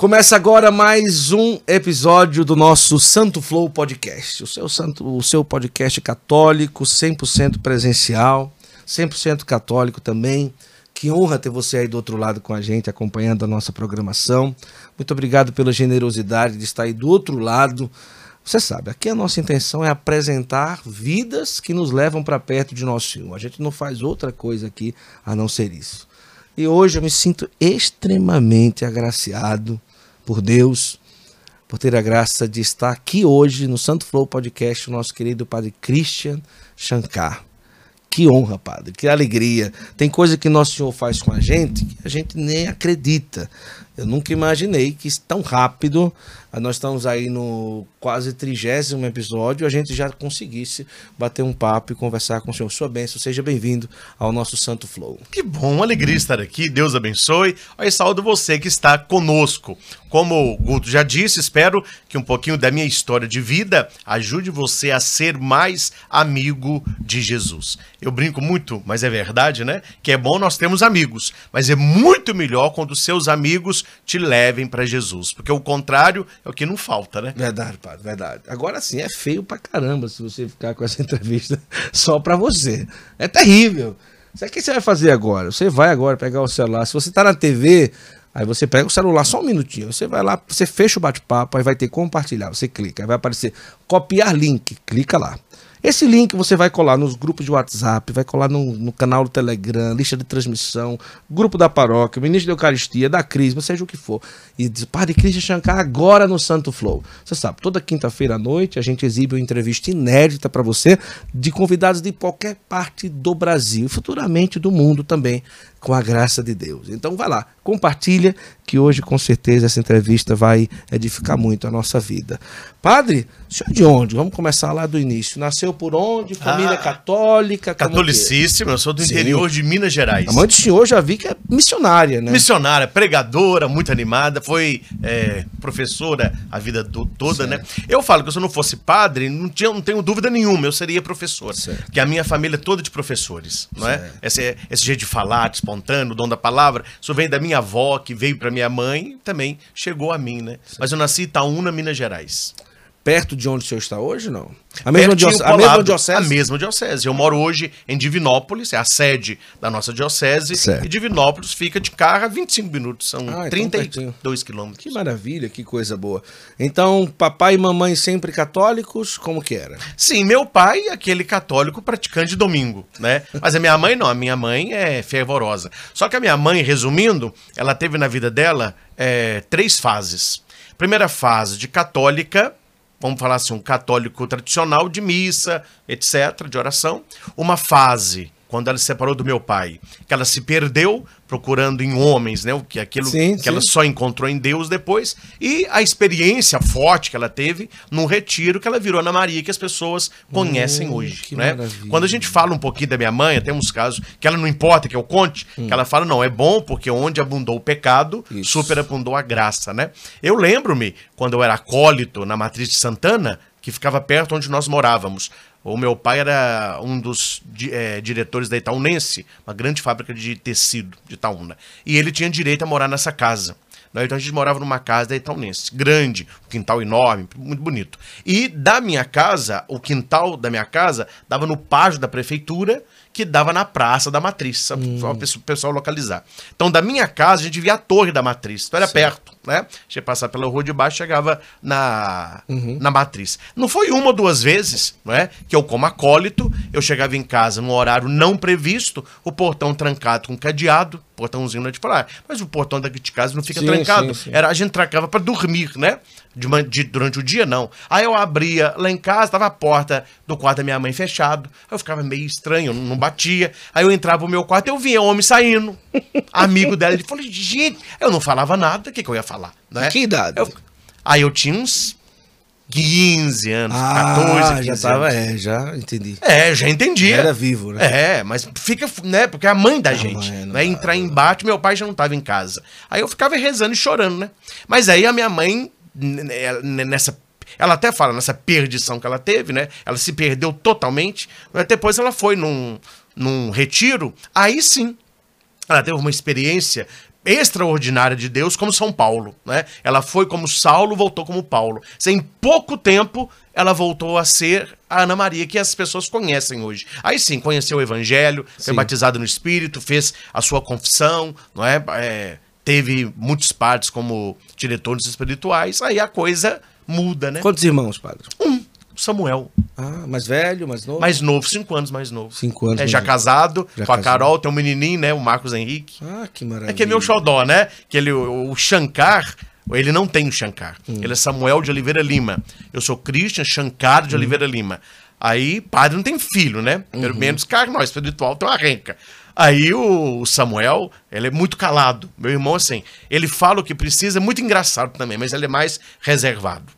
Começa agora mais um episódio do nosso Santo Flow Podcast. O seu, santo, o seu podcast católico, 100% presencial, 100% católico também. Que honra ter você aí do outro lado com a gente, acompanhando a nossa programação. Muito obrigado pela generosidade de estar aí do outro lado. Você sabe, aqui a nossa intenção é apresentar vidas que nos levam para perto de nosso Senhor. A gente não faz outra coisa aqui a não ser isso. E hoje eu me sinto extremamente agraciado por Deus, por ter a graça de estar aqui hoje no Santo Flow Podcast, o nosso querido Padre Christian Shankar. Que honra, Padre, que alegria. Tem coisa que Nosso Senhor faz com a gente que a gente nem acredita. Eu nunca imaginei que tão rápido, nós estamos aí no quase trigésimo episódio, a gente já conseguisse bater um papo e conversar com o Senhor. Sua bênção, seja bem-vindo ao nosso Santo Flow. Que bom, alegria estar aqui, Deus abençoe. Aí saúdo você que está conosco. Como o Guto já disse, espero que um pouquinho da minha história de vida ajude você a ser mais amigo de Jesus. Eu brinco muito, mas é verdade, né? Que é bom nós termos amigos, mas é muito melhor quando seus amigos te levem para Jesus, porque o contrário é o que não falta, né? Verdade, padre, verdade. Agora sim, é feio pra caramba se você ficar com essa entrevista só pra você. É terrível. O que você vai fazer agora? Você vai agora pegar o celular. Se você tá na TV, aí você pega o celular só um minutinho. Você vai lá, você fecha o bate-papo, aí vai ter compartilhar. Você clica, aí vai aparecer copiar link. Clica lá. Esse link você vai colar nos grupos de WhatsApp, vai colar no, no, canal do Telegram, lista de transmissão, grupo da paróquia, ministro da Eucaristia, da Crisma, seja o que for. E diz, Padre Cristian Shankar agora no Santo Flow. Você sabe, toda quinta-feira à noite a gente exibe uma entrevista inédita para você de convidados de qualquer parte do Brasil futuramente do mundo também, com a graça de Deus. Então vai lá, compartilha que hoje com certeza essa entrevista vai edificar muito a nossa vida. Padre, o senhor de onde? Vamos começar lá do início. Nasceu por onde? Família ah, católica? Catolicíssima, eu sou do Sim. interior de Minas Gerais. A mãe do senhor já vi que é missionária, né? Missionária, pregadora, muito animada, foi é, professora a vida do, toda, né? certo. né? Eu falo que se eu não fosse padre, não, tinha, não tenho dúvida nenhuma, eu seria professor. Certo. Porque a minha família é toda de professores, não é? Esse, esse jeito de falar, de espontâneo, o dom da palavra, isso vem da minha avó, que veio para minha mãe, também chegou a mim, né? Mas eu nasci em Itaúna, Minas Gerais perto de onde o senhor está hoje, não? A mesma, diocese, a mesma diocese? A mesma diocese. Eu moro hoje em Divinópolis, é a sede da nossa diocese. Certo. E Divinópolis fica de carro a 25 minutos, são ah, 32 então quilômetros. Que maravilha, que coisa boa. Então, papai e mamãe sempre católicos, como que era? Sim, meu pai é aquele católico praticante de domingo, né? Mas a minha mãe não, a minha mãe é fervorosa. Só que a minha mãe, resumindo, ela teve na vida dela é, três fases. Primeira fase de católica, vamos falar assim, um católico tradicional de missa, etc., de oração. Uma fase, quando ela se separou do meu pai, que ela se perdeu procurando em homens, né? O que aquilo sim, que sim. ela só encontrou em Deus depois e a experiência forte que ela teve num retiro que ela virou Ana Maria que as pessoas conhecem hum, hoje, né? Maravilha. Quando a gente fala um pouquinho da minha mãe, tem uns casos que ela não importa que eu conte, hum. que ela fala não é bom porque onde abundou o pecado, Isso. superabundou a graça, né? Eu lembro-me quando eu era acólito na matriz de Santana, que ficava perto onde nós morávamos. O meu pai era um dos é, diretores da Itaunense, uma grande fábrica de tecido de Itaúna. E ele tinha direito a morar nessa casa. Né? Então a gente morava numa casa da Itaunense, grande, um quintal enorme, muito bonito. E da minha casa, o quintal da minha casa dava no pátio da prefeitura que dava na Praça da Matriz, só hum. para o pessoal localizar. Então, da minha casa, a gente via a Torre da Matriz, então era Sim. perto, né? A gente ia passar pela rua de baixo chegava na, uhum. na Matriz. Não foi uma ou duas vezes, não é? Que eu, como acólito, eu chegava em casa num horário não previsto, o portão trancado com cadeado, portãozinho lá de falar, mas o portão daqui de casa não fica sim, trancado. Sim, sim. Era, a gente trancava para dormir, né? De, de, durante o dia, não. Aí eu abria lá em casa, tava a porta do quarto da minha mãe fechado. Aí eu ficava meio estranho, não, não batia. Aí eu entrava no meu quarto e eu via homem saindo. amigo dela. Ele falou, gente, eu não falava nada, o que, que eu ia falar? Né? Que idade? Eu, aí eu tinha uns 15 anos, ah, 14, 15 já tava, anos. É, já entendi. É, já entendi. Era vivo, né? É, mas fica, né? Porque é a mãe da a gente. Mãe, né? Entrar em embate, meu pai já não tava em casa. Aí eu ficava rezando e chorando, né? Mas aí a minha mãe, nessa ela até fala nessa perdição que ela teve, né? Ela se perdeu totalmente. Mas depois ela foi num, num retiro. Aí sim, ela teve uma experiência extraordinária de Deus, como São Paulo, né? Ela foi como Saulo, voltou como Paulo. Em pouco tempo, ela voltou a ser a Ana Maria que as pessoas conhecem hoje. Aí sim, conheceu o Evangelho, foi Sim. batizada no Espírito, fez a sua confissão, não é? É, teve muitos padres como diretores espirituais. Aí a coisa muda, né? Quantos irmãos, padre? Samuel, Ah, mais velho, mais novo? mais novo, cinco anos mais novo. Cinco anos. É, já casado Já com a casado. Carol, tem um menininho, né? O Marcos Henrique. Ah, que maravilha. É que é meu xodó, né? Que ele, o, o Shankar, ele não tem o Shankar. Hum. Ele é Samuel de Oliveira Lima. Eu sou Christian Shankar Hum. de Oliveira Lima. Aí, padre não tem filho, né? Uhum. Pelo menos carnal, espiritual tem uma renca. Aí o, Samuel, ele é muito calado. Meu irmão, assim, ele fala o que precisa, é muito engraçado também, mas ele é mais reservado.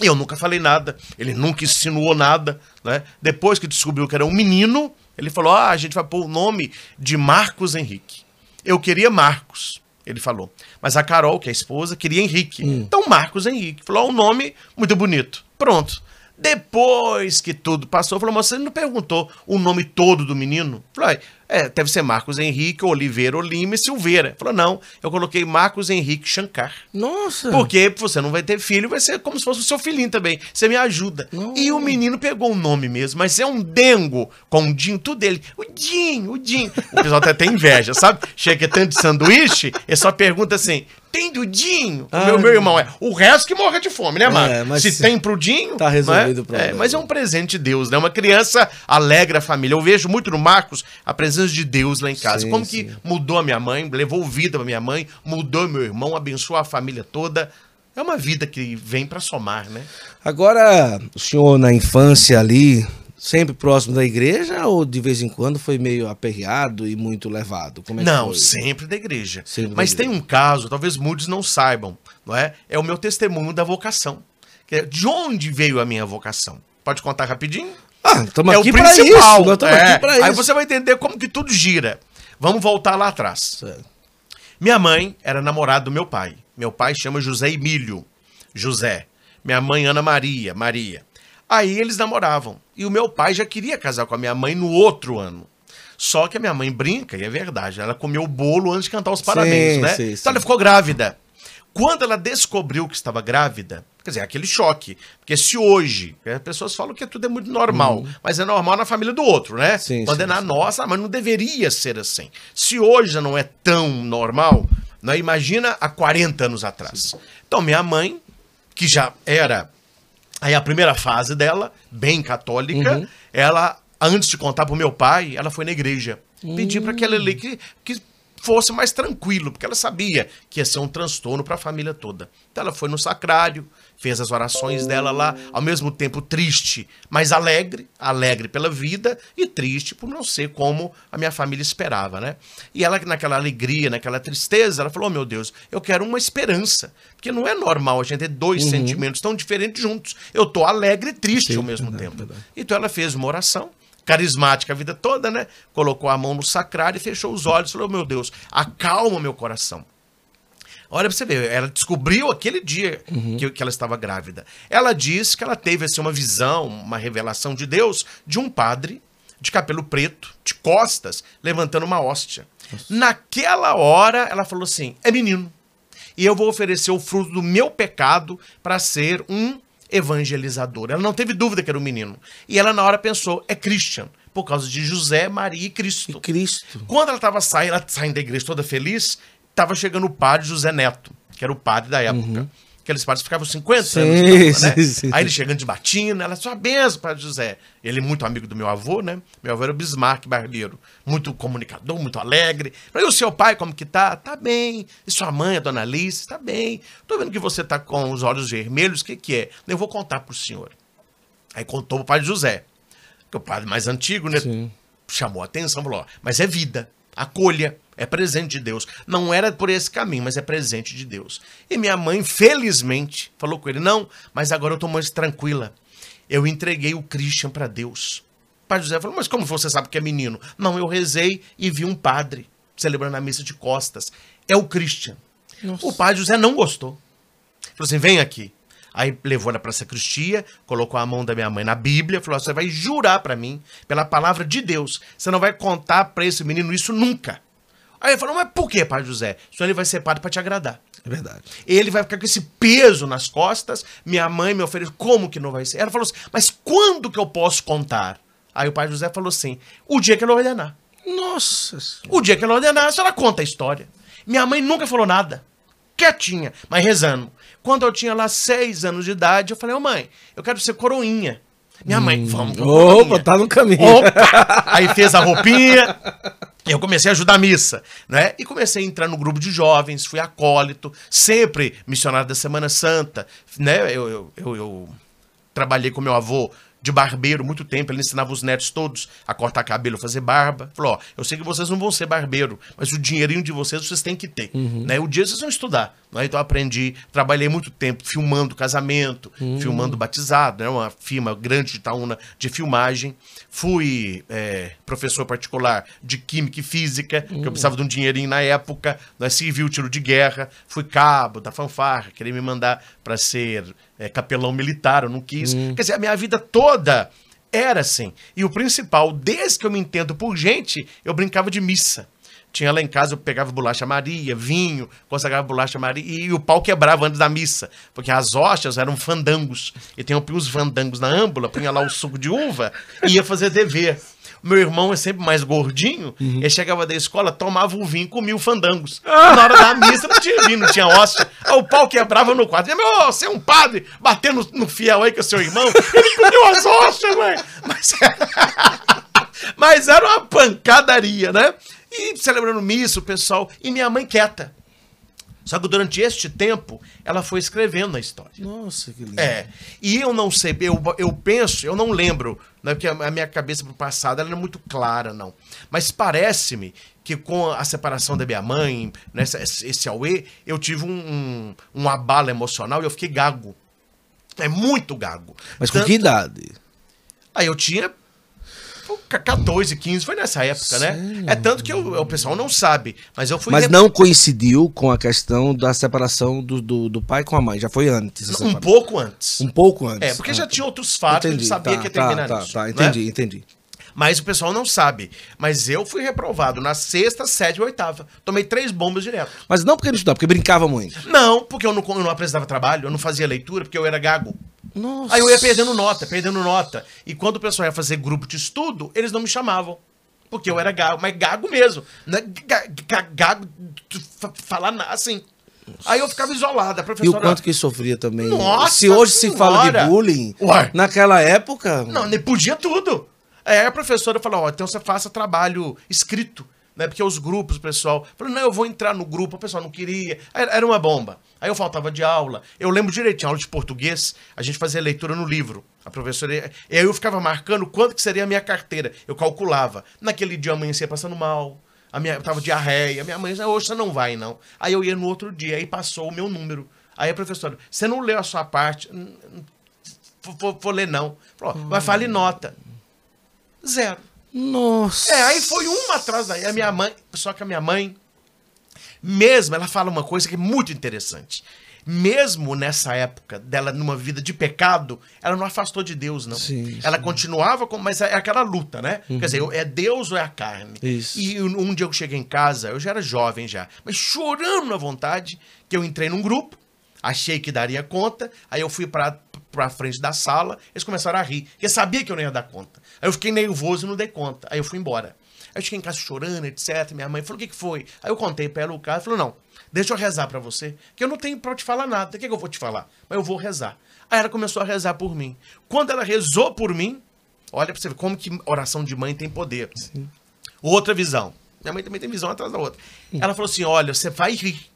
E eu nunca falei nada, ele nunca insinuou nada, né? Depois que descobriu que era um menino, ele falou: ah, a gente vai pôr o nome de Marcos Henrique. Eu queria Marcos, ele falou. Mas a Carol, que é a esposa, queria Henrique. Então Marcos Henrique. Falou: um nome muito bonito. Pronto. Depois que tudo passou, falou: mas você não perguntou o nome todo do menino? Falou: é, deve ser Marcos Henrique, Oliveira, Lima e Silveira. Falou: não, eu coloquei Marcos Henrique Shankar. Nossa. Porque você não vai ter filho, vai ser como se fosse o seu filhinho também. Você me ajuda. Não. E o menino pegou o nome mesmo, mas é um dengo com o Dinho, tudo dele. O Dinho, o Dinho. O pessoal até tem inveja, sabe? Chega tanto de sanduíche, ele só pergunta assim: tem do Dinho? O meu, Ah. meu irmão é. O resto que morre de fome, né, Marco? É, se se- tem pro Dinho. Tá resolvido né? o problema. É, mas é um presente de Deus, né? Uma criança alegra a família. Eu vejo muito no Marcos a presença de Deus lá em casa. Sim, Como sim. que mudou a minha mãe, levou vida pra minha mãe, mudou meu irmão, abençoou a família toda. É uma vida que vem pra somar, né? Agora, o senhor na infância ali, sempre próximo da igreja ou de vez em quando foi meio aperreado e muito levado? É não, sempre da igreja. Sempre da Mas igreja. tem um caso, talvez muitos não saibam, não é? É o meu testemunho da vocação. É De onde veio a minha vocação? Pode contar rapidinho? Ah, estamos é aqui o pra principal. isso. Nós estamos é. aqui pra isso. Aí você vai entender como que tudo gira. Vamos voltar lá atrás. Certo. Minha mãe era namorada do meu pai. Meu pai chama José Emílio. José. Minha mãe, Ana Maria. Maria. Aí eles namoravam. E o meu pai já queria casar com a minha mãe no outro ano. Só que a minha mãe brinca, e é verdade. Ela comeu o bolo antes de cantar os parabéns, Sim, né? sim, então sim. ela ficou grávida. Quando ela descobriu que estava grávida, quer dizer, aquele choque. Porque se hoje, as pessoas falam que tudo é muito normal, mas é normal na família do outro, né? Uhum. Sim, Quando sim, é na sim. nossa, mas não deveria ser assim. Se hoje já não é tão normal, né? imagina há 40 anos atrás. Então, minha mãe, que já era aí a primeira fase dela, bem católica, Uhum. ela, antes de contar pro meu pai, ela foi na igreja. Pedir para que ela ali que, que fosse mais tranquilo, porque ela sabia que ia ser um transtorno para a família toda. Então ela foi no sacrário, fez as orações dela lá, ao mesmo tempo triste, mas alegre, alegre pela vida e triste por não ser como a minha família esperava, né? E ela naquela alegria, naquela tristeza, ela falou: oh, "Meu Deus, eu quero uma esperança, porque não é normal a gente ter dois sentimentos tão diferentes juntos. Eu tô alegre e triste Sim, ao mesmo verdade, tempo". verdade. Então ela fez uma oração, carismática a vida toda, né? Colocou a mão no sacrário e fechou os olhos falou: Meu Deus, acalma meu coração. Olha pra você ver, ela descobriu aquele dia que, que ela estava grávida. Ela disse que ela teve assim, uma visão, uma revelação de Deus de um padre de cabelo preto, de costas, levantando uma hóstia. Naquela hora, ela falou assim: é menino. E eu vou oferecer o fruto do meu pecado para ser um evangelizador. Ela não teve dúvida que era um menino. E ela, na hora, pensou: é Christian, por causa de José, Maria e Cristo. Cristo. Quando ela estava saindo, ela saindo da igreja toda feliz, estava chegando o padre José Neto, que era o padre da época. Aqueles padres ficavam 50 Sim, anos. né? sim, sim. Aí ele chegando de batina, ela sua benção, padre José. Ele é muito amigo do meu avô, né? Meu avô era o Bismarck Barbeiro. Muito comunicador, muito alegre. Falei, e o seu pai como que tá? Tá bem. E sua mãe, a dona Alice? Tá bem. Tô vendo que você tá com os olhos vermelhos, o que que é? Eu vou contar pro senhor. Aí contou pro padre José. Que é o padre mais antigo, né? Chamou a atenção, falou, ó, mas é vida, acolha, é presente de Deus. Não era por esse caminho, mas é presente de Deus. E minha mãe, felizmente, falou com ele, não, mas agora eu tô mais tranquila. Eu entreguei o Christian para Deus. O pai José falou, mas como você sabe que é menino? Não, eu rezei e vi um padre celebrando a missa de costas. É o Christian. Nossa. O pai José não gostou. Falou assim: vem aqui. Aí levou ela pra sacristia, colocou a mão da minha mãe na Bíblia, falou: você vai jurar pra mim, pela palavra de Deus, você não vai contar pra esse menino isso nunca. Aí ele falou, mas por que, pai José? Senão ele vai ser padre pra te agradar. É verdade. Ele vai ficar com esse peso nas costas. Minha mãe me ofereceu, como que não vai ser? Ela falou assim, mas quando que eu posso contar? Aí o pai José falou assim, o dia que ele ordenar. Nossa. O dia que ela ordenar, a senhora conta a história. Minha mãe nunca falou nada. Quietinha, mas rezando. Quando eu tinha lá seis anos de idade, eu falei, ô mãe, eu quero ser coroinha. Minha mãe, vamos pra Opa, coroinha. tá no caminho. Opa! Aí fez a roupinha. Eu comecei a ajudar a missa, né? E comecei a entrar no grupo de jovens, fui acólito, sempre missionário da Semana Santa, né? Eu, eu, eu, eu trabalhei com meu avô de barbeiro muito tempo, ele ensinava os netos todos a cortar cabelo, fazer barba. Falou, ó, eu sei que vocês não vão ser barbeiro, mas o dinheirinho de vocês vocês têm que ter, né? O dia vocês vão estudar, né? Então eu aprendi, trabalhei muito tempo filmando casamento, filmando batizado, né? Uma firma grande de Itaúna de filmagem. Fui é, professor particular de química e física, que eu precisava de um dinheirinho na época, nós servi o tiro de guerra, fui cabo da fanfarra, queria me mandar para ser é, capelão militar, eu não quis. Quer dizer, a minha vida toda era assim. E o principal, desde que eu me entendo por gente, eu brincava de missa. Tinha lá em casa, eu pegava bolacha Maria, vinho, consagrava bolacha Maria, e o pau quebrava antes da missa, porque as hóstias eram fandangos. E tem uns fandangos na âmbula, punha lá o suco de uva e ia fazer dever. Meu irmão é sempre mais gordinho, ele chegava da escola, tomava o vinho, comia o fandangos. Na hora da missa não tinha vinho, não tinha hóstia. Aí o pau quebrava no quadro. Meu, você é um padre, batendo no fiel aí com o seu irmão. Ele comeu as hóstias, mãe. Mas, mas era uma pancadaria, né? E celebrando missa, o pessoal. E minha mãe quieta. Só que durante este tempo, ela foi escrevendo a história. Nossa, que lindo. É. E eu não sei, eu, eu penso, eu não lembro, né, porque a, minha cabeça pro passado ela não é muito clara, não. Mas parece-me que com a separação da minha mãe, nessa, esse esse auê, eu tive um, um, um abalo emocional e eu fiquei gago. É muito gago. Mas com Tanto- que idade? Aí eu tinha pô, 14, 15, foi nessa época, né? Sério? É tanto que eu- o pessoal não sabe, mas eu fui Mas não coincidiu com a questão da separação do, do, do pai com a mãe. Já foi antes. um separação. pouco antes. Um pouco antes. É, porque Ah, já tinha outros fatos, entendi, sabia tá, que ia tá, terminar tá, nisso. Tá, né? entendi, entendi. Mas o pessoal não sabe. Mas eu fui reprovado na sexta, sétima e oitava. Tomei três bombas direto. Mas não porque não estudava, porque brincava muito. Não, porque eu não, eu não apresentava trabalho, eu não fazia leitura, porque eu era gago. Nossa. Aí eu ia perdendo nota, perdendo nota. E quando o pessoal ia fazer grupo de estudo, eles não me chamavam. Porque eu era gago, mas gago mesmo. Não é ga- ga- gago, falar assim. Aí eu ficava isolado. A E o professora. quanto que sofria também. Nossa se hoje se fala de Senhora! bullying, Ué. naquela época. Não, nem podia tudo. Aí a professora falou, ó, então você faça trabalho escrito, né? Porque os grupos, o pessoal, falou, não, eu vou entrar no grupo, o pessoal não queria. Era uma bomba. Aí eu faltava de aula. Eu lembro direitinho, aula de português, a gente fazia leitura no livro. A professora, e aí eu ficava marcando quanto que seria a minha carteira. Eu calculava. Naquele dia eu amanhecia passando mal. A minha, eu tava diarreia. Minha mãe disse, hoje você não vai, não. Aí eu ia no outro dia, aí passou o meu número. Aí a professora, você não leu a sua parte? Vou, ler, não. Falou, mas fale nota. Zero. Nossa. É, aí foi uma atrás daí. A minha mãe, só que a minha mãe, mesmo, ela fala uma coisa que é muito interessante. Mesmo nessa época dela numa vida de pecado, ela não afastou de Deus, não. Sim, ela sim. continuava com, mas é aquela luta, né? Quer dizer, é Deus ou é a carne? Isso. E um dia eu cheguei em casa, eu já era jovem já, mas chorando na vontade, que eu entrei num grupo, achei que daria conta, aí eu fui pra, pra frente da sala, eles começaram a rir, porque sabia que eu não ia dar conta. Aí eu fiquei nervoso e não dei conta, aí eu fui embora. Aí eu fiquei em casa chorando, etc. Minha mãe falou: o que, que foi? Aí eu contei pra ela o caso, falou: não, deixa eu rezar pra você, que eu não tenho pra te falar nada. O que, que eu vou te falar? Mas eu vou rezar. Aí ela começou a rezar por mim. Quando ela rezou por mim, olha pra você ver como que oração de mãe tem poder. Outra visão. Minha mãe também tem visão atrás da outra. Ela falou assim: olha, você vai rir.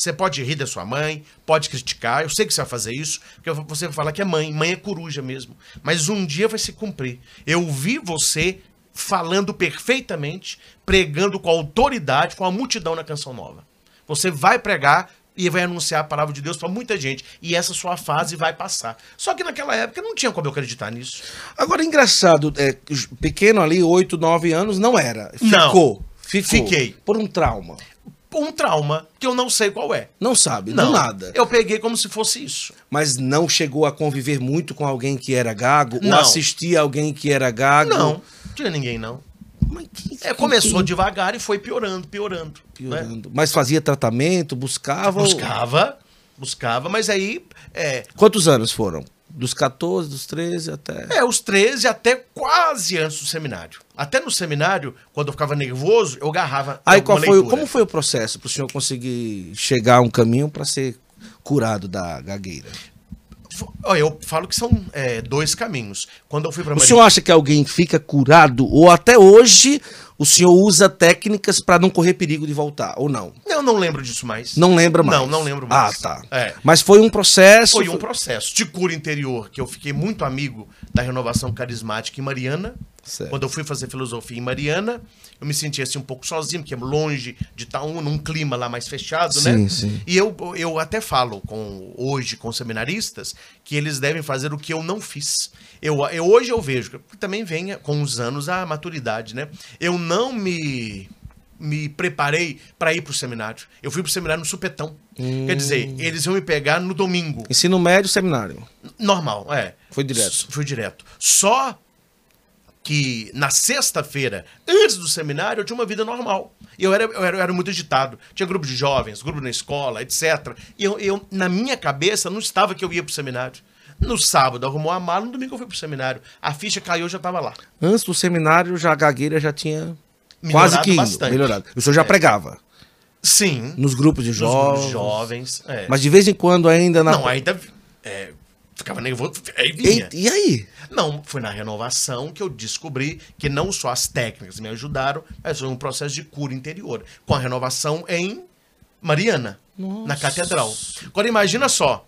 Você pode rir da sua mãe, pode criticar, eu sei que você vai fazer isso, porque você vai falar que é mãe, mãe é coruja mesmo. Mas um dia vai se cumprir. Eu vi você falando perfeitamente, pregando com autoridade, com a multidão na canção nova. Você vai pregar e vai anunciar a palavra de Deus para muita gente. E essa sua fase vai passar. Só que naquela época não tinha como eu acreditar nisso. Agora, engraçado, é, pequeno ali, 8, 9 anos, não era. Não. Ficou. Ficou. Fiquei. Por um trauma. Um trauma que eu não sei qual é. Não sabe, Não, nada. Eu peguei como se fosse isso. Mas não chegou a conviver muito com alguém que era gago? Não. Ou assistir alguém que era gago? Não, tinha ninguém não. Mas que É, começou devagar e foi piorando, piorando. né? piorando. Mas fazia tratamento, buscava. Buscava, buscava, mas aí é, Quantos anos foram? Dos 14, dos 13 até. É, os 13 até quase antes do seminário. Até no seminário, quando eu ficava nervoso, eu agarrava. Aí qual foi, leitura. como foi o processo para o senhor conseguir chegar a um caminho para ser curado da gagueira? Eu falo que são é, dois caminhos. Quando eu fui para O senhor acha que alguém fica curado ou até hoje o senhor usa técnicas para não correr perigo de voltar ou não? Eu não lembro disso mais. Não lembra mais? Não, não lembro mais. Ah, tá. É. Mas foi um processo. Foi um processo de cura interior que eu fiquei muito amigo da renovação carismática em Mariana. Certo. Quando eu fui fazer filosofia em Mariana, eu me sentia assim um pouco sozinho, porque é longe de estar um, num clima lá mais fechado, né? Sim, sim. E eu, eu até falo com hoje com seminaristas que eles devem fazer o que eu não fiz. Eu, eu hoje eu vejo que também vem com os anos a maturidade, né? Eu não me me preparei para ir pro seminário. Eu fui pro seminário no supetão. Quer dizer, eles iam me pegar no domingo. Ensino médio, seminário. Normal, é. Foi direto. S- Foi direto. Só que na sexta-feira, antes do seminário, eu tinha uma vida normal. Eu era, eu era, eu era muito agitado. Tinha grupo de jovens, grupo na escola, etc. E eu, eu, na minha cabeça, não estava que eu ia pro seminário. No sábado, arrumou a mala, no domingo eu fui pro seminário. A ficha caiu, eu já estava lá. Antes do seminário, já a gagueira já tinha Melhorado quase que bastante. melhorado. O senhor já É. pregava Sim. nos grupos de nos grupos jovens. jovens. é. Mas de vez em quando ainda na. Não, ainda é, ficava nervoso. Aí vinha. e, e aí? Não, foi na renovação que eu descobri que não só as técnicas me ajudaram, mas foi um processo de cura interior. Com a renovação em Mariana, na catedral. Agora imagina só.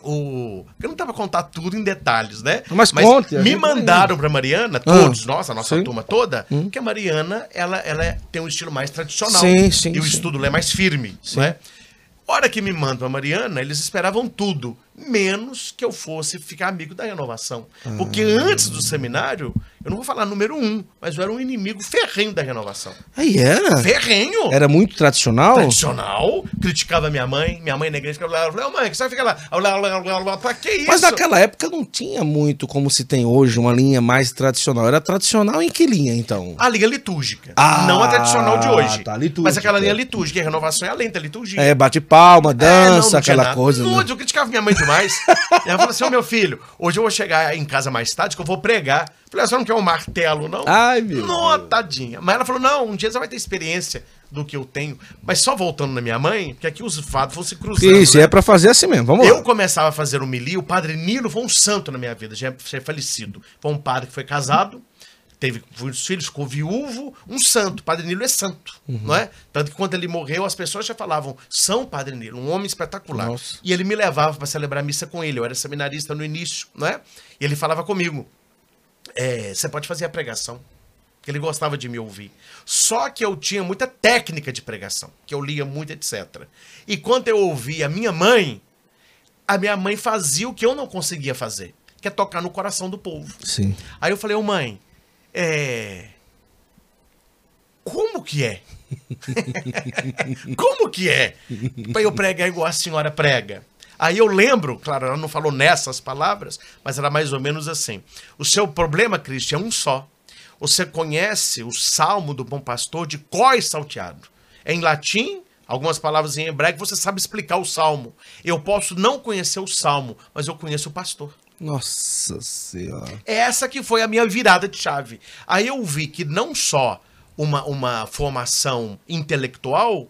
O... Eu não dá pra contar tudo em detalhes, né? Mas conte, a Me mandaram pra Mariana, todos, nossa, a nossa sim. turma toda, que a Mariana, ela, ela é- tem um estilo mais tradicional. Sim, sim, E o sim. estudo lá é mais firme, né? Hora que me mandam a Mariana, eles esperavam tudo, menos que eu fosse ficar amigo da renovação. Porque Ah. antes do seminário, eu não vou falar número um, mas eu era um inimigo ferrenho da renovação. Aí era? Ferrenho! Era muito tradicional? Tradicional, criticava minha mãe, minha mãe na igreja ficava lá, eu falei, mãe, que você vai ficar lá? Lá, lá, lá, lá, Pra que isso? Mas naquela época não tinha muito como se tem hoje, uma linha mais tradicional. Era tradicional em que linha, então? A linha litúrgica, Ah, não a tradicional de hoje. tá, litúrgica. Mas aquela linha litúrgica, a renovação é além da liturgia. É, bate palma, É, dança, não, não tinha aquela nada. coisa. Não, né? eu criticava minha mãe demais. Ela falou assim: Ô meu filho, hoje eu vou chegar em casa mais tarde que eu vou pregar. Eu falei, "Ah, você não quer um martelo, não? Ai, meu Não, Deus. tadinha. Mas ela falou: não, um dia você vai ter experiência do que eu tenho. Mas só voltando na minha mãe, porque aqui os fatos vão se cruzando. Isso, né? é pra fazer assim mesmo. Vamos Eu lá. começava a fazer homilia, o padre Nilo foi um santo na minha vida, já é já é falecido. Foi um padre que foi casado, teve muitos filhos, ficou viúvo, um santo. Padre Nilo é santo, Uhum. não é? Tanto que quando ele morreu, as pessoas já falavam, São Padre Nilo, um homem espetacular. Nossa. E ele me levava para celebrar a missa com ele, eu era seminarista no início, não é? E ele falava comigo, é, você pode fazer a pregação. Que ele gostava de me ouvir. Só que eu tinha muita técnica de pregação, que eu lia muito, etc. E quando eu ouvia a minha mãe, a minha mãe fazia o que eu não conseguia fazer, que é tocar no coração do povo. Sim. Aí eu falei, ô mãe, é. Como que é? Como que é? Pra eu pregar igual a senhora prega. Aí eu lembro, claro, ela não falou nessas palavras, mas era mais ou menos assim. O seu problema, Cristian, é um só. Você conhece o salmo do bom pastor de cós salteado. É em latim, algumas palavras em hebraico, você sabe explicar o salmo. Eu posso não conhecer o salmo, mas eu conheço o pastor. Nossa senhora. Essa que foi a minha virada de chave. Aí eu vi que não só uma, uma formação intelectual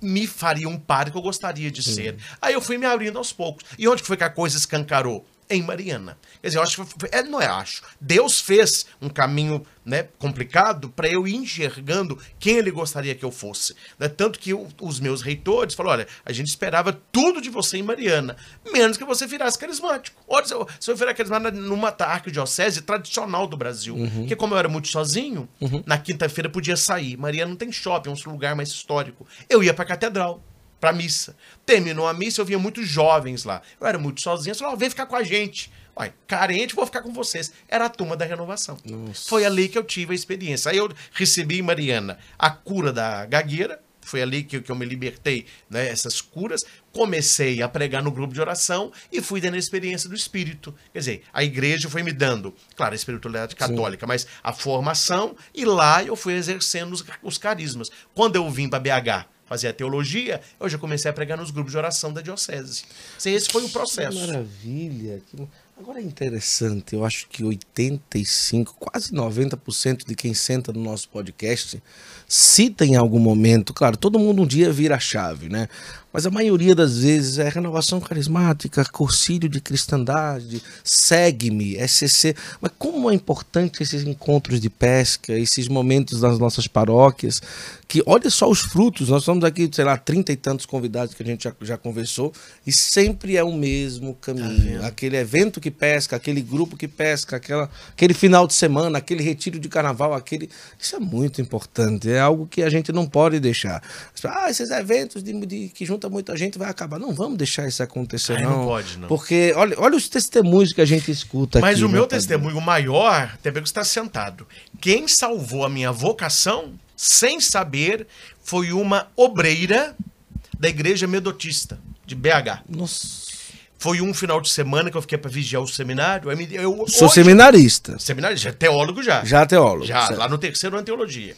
me faria um padre que eu gostaria de ser. Aí eu fui me abrindo aos poucos. E onde que foi que a coisa escancarou? Em Mariana. Quer dizer, eu acho que é, não é acho. Deus fez um caminho né, complicado para eu ir enxergando quem ele gostaria que eu fosse. Né? Tanto que os meus reitores falaram: olha, a gente esperava tudo de você em Mariana, menos que você virasse carismático. Olha, se eu, se eu virar carismático numa arquidiocese tradicional do Brasil. Porque como eu era muito sozinho, na quinta-feira podia sair. Mariana não tem shopping, é um lugar mais histórico. Eu ia pra catedral pra missa. Terminou a missa, eu via muitos jovens lá. Eu era muito sozinho, eu falei, ó, vem ficar com a gente. Olha, carente, vou ficar com vocês. Era a turma da renovação. Foi ali que eu tive a experiência. Aí eu recebi em Mariana a cura da gagueira, foi ali que, que eu me libertei, né? Essas curas. Comecei a pregar no grupo de oração e fui tendo a experiência do Espírito. Quer dizer, a igreja foi me dando, claro, a espiritualidade católica, Sim. mas a formação e lá eu fui exercendo os, os carismas. Quando eu vim para BH, fazia teologia, eu já comecei a pregar nos grupos de oração da diocese. Esse foi o processo. Que maravilha. Agora é interessante, eu acho que 85, quase 90% de quem senta no nosso podcast cita em algum momento, claro, todo mundo um dia vira a chave, né? Mas a maioria das vezes é renovação carismática, cursilho de cristandade, segue-me, SCC. Mas como é importante esses encontros de pesca, esses momentos nas nossas paróquias, que olha só os frutos. Nós estamos aqui, sei lá, trinta e tantos convidados que a gente já, já conversou, e sempre é o mesmo caminho. Tá aquele evento que pesca, aquele grupo que pesca, aquela, aquele final de semana, aquele retiro de carnaval, aquele. Isso é muito importante. É algo que a gente não pode deixar. Ah, esses eventos de, de que juntam muita gente vai acabar. Não vamos deixar isso acontecer, Ai, não. Não pode, não. Porque olha, olha os testemunhos que a gente escuta Mas aqui, o meu testemunho maior, até que está sentado. Quem salvou a minha vocação, sem saber, foi uma obreira da igreja medotista de BH. Nossa. Foi um final de semana que eu fiquei para vigiar o seminário. Eu, eu, Sou hoje, seminarista. Seminarista, teólogo já. Já teólogo. Já, certo. lá no terceiro ano teologia.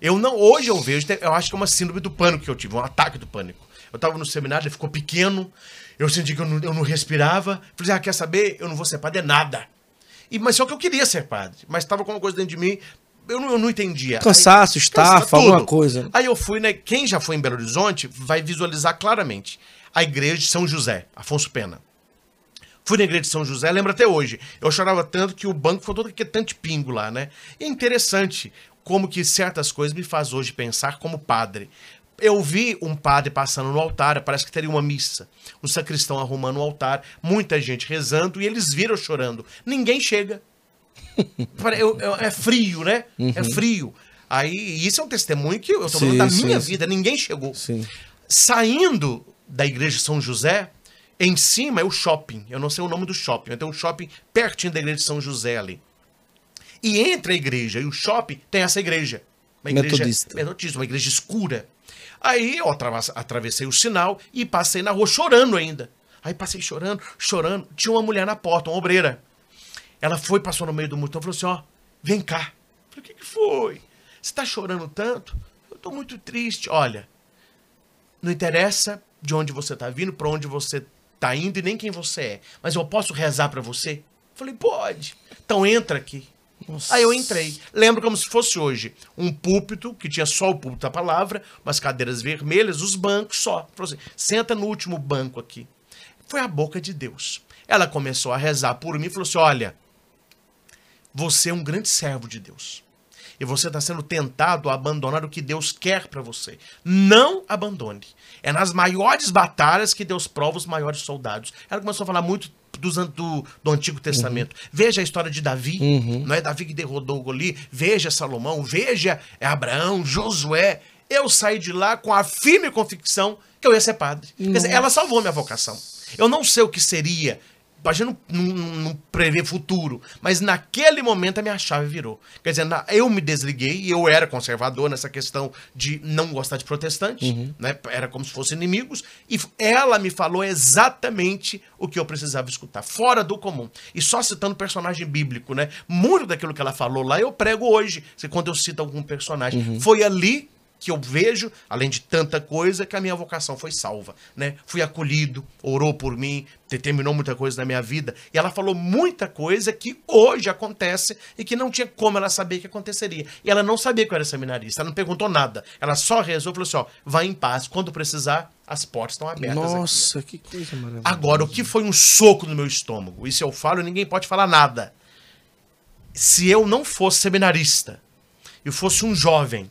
Eu não, hoje eu vejo, eu acho que é uma síndrome do pânico que eu tive, um ataque do pânico. Eu tava no seminário, ele ficou pequeno, eu senti que eu não, eu não respirava. Falei, ah, quer saber? Eu não vou ser padre, é nada. E, mas só que eu queria ser padre, mas estava com uma coisa dentro de mim, eu não, eu não entendia. Cansaço, estafa, alguma coisa. Aí eu fui, né? Quem já foi em Belo Horizonte vai visualizar claramente a igreja de São José, Afonso Pena. Fui na igreja de São José, lembro até hoje. Eu chorava tanto que o banco foi todo aquele tanto pingo lá, né? E é interessante como que certas coisas me faz hoje pensar como padre. Eu vi um padre passando no altar, parece que teria uma missa. Um sacristão arrumando o altar, muita gente rezando e eles viram chorando. Ninguém chega. é frio, né? É uhum. É frio. Aí, isso é um testemunho que eu estou falando da minha sim, vida, ninguém chegou. Sim. Saindo da igreja de São José, em cima é o shopping. Eu não sei o nome do shopping, mas tem um shopping pertinho da igreja de São José ali. E entre a igreja e o shopping tem essa igreja. Uma igreja metodista. metodista, uma igreja escura. Aí eu atravessei o sinal e passei na rua chorando ainda. Aí passei chorando, chorando. Tinha uma mulher na porta, uma obreira. Ela foi, passou no meio do multão e falou assim: ó, vem cá. Eu falei, o que, que foi? Você tá chorando tanto? Eu tô muito triste. Olha, não interessa de onde você tá vindo, para onde você tá indo e nem quem você é. Mas eu posso rezar para você? Eu falei, pode. Então entra aqui. Nossa. Aí eu entrei. Lembro como se fosse hoje. Um púlpito, que tinha só o púlpito da palavra, umas cadeiras vermelhas, os bancos só. Falou assim: senta no último banco aqui. Foi a boca de Deus. Ela começou a rezar por mim e falou assim: olha, você é um grande servo de Deus. E você está sendo tentado a abandonar o que Deus quer para você. Não abandone. É nas maiores batalhas que Deus prova os maiores soldados. Ela começou a falar muito do, do, do Antigo Testamento. Uhum. Veja a história de Davi, uhum. não é Davi que derrotou Goli, veja Salomão, veja Abraão, Josué. Eu saí de lá com a firme convicção que eu ia ser padre. Dizer, ela salvou minha vocação. Eu não sei o que seria a gente não, não, não, prevê futuro, mas naquele momento a minha chave virou. Quer dizer, na, eu me desliguei e eu era conservador nessa questão de não gostar de protestante, uhum. né? Era como se fossem inimigos, e ela me falou exatamente o que eu precisava escutar, fora do comum. E só citando personagem bíblico, né? Muito daquilo que ela falou lá eu prego hoje, quando eu cito algum personagem. Uhum. Foi ali que eu vejo, além de tanta coisa, que a minha vocação foi salva, né? Fui acolhido, orou por mim, determinou muita coisa na minha vida, e ela falou muita coisa que hoje acontece e que não tinha como ela saber que aconteceria. E ela não sabia que eu era seminarista, ela não perguntou nada. Ela só rezou e falou assim, ó, vai em paz, quando precisar, as portas estão abertas Nossa, aqui. que coisa maravilhosa. Agora, o que foi um soco no meu estômago? Isso eu falo, ninguém pode falar nada. Se eu não fosse seminarista, e fosse um jovem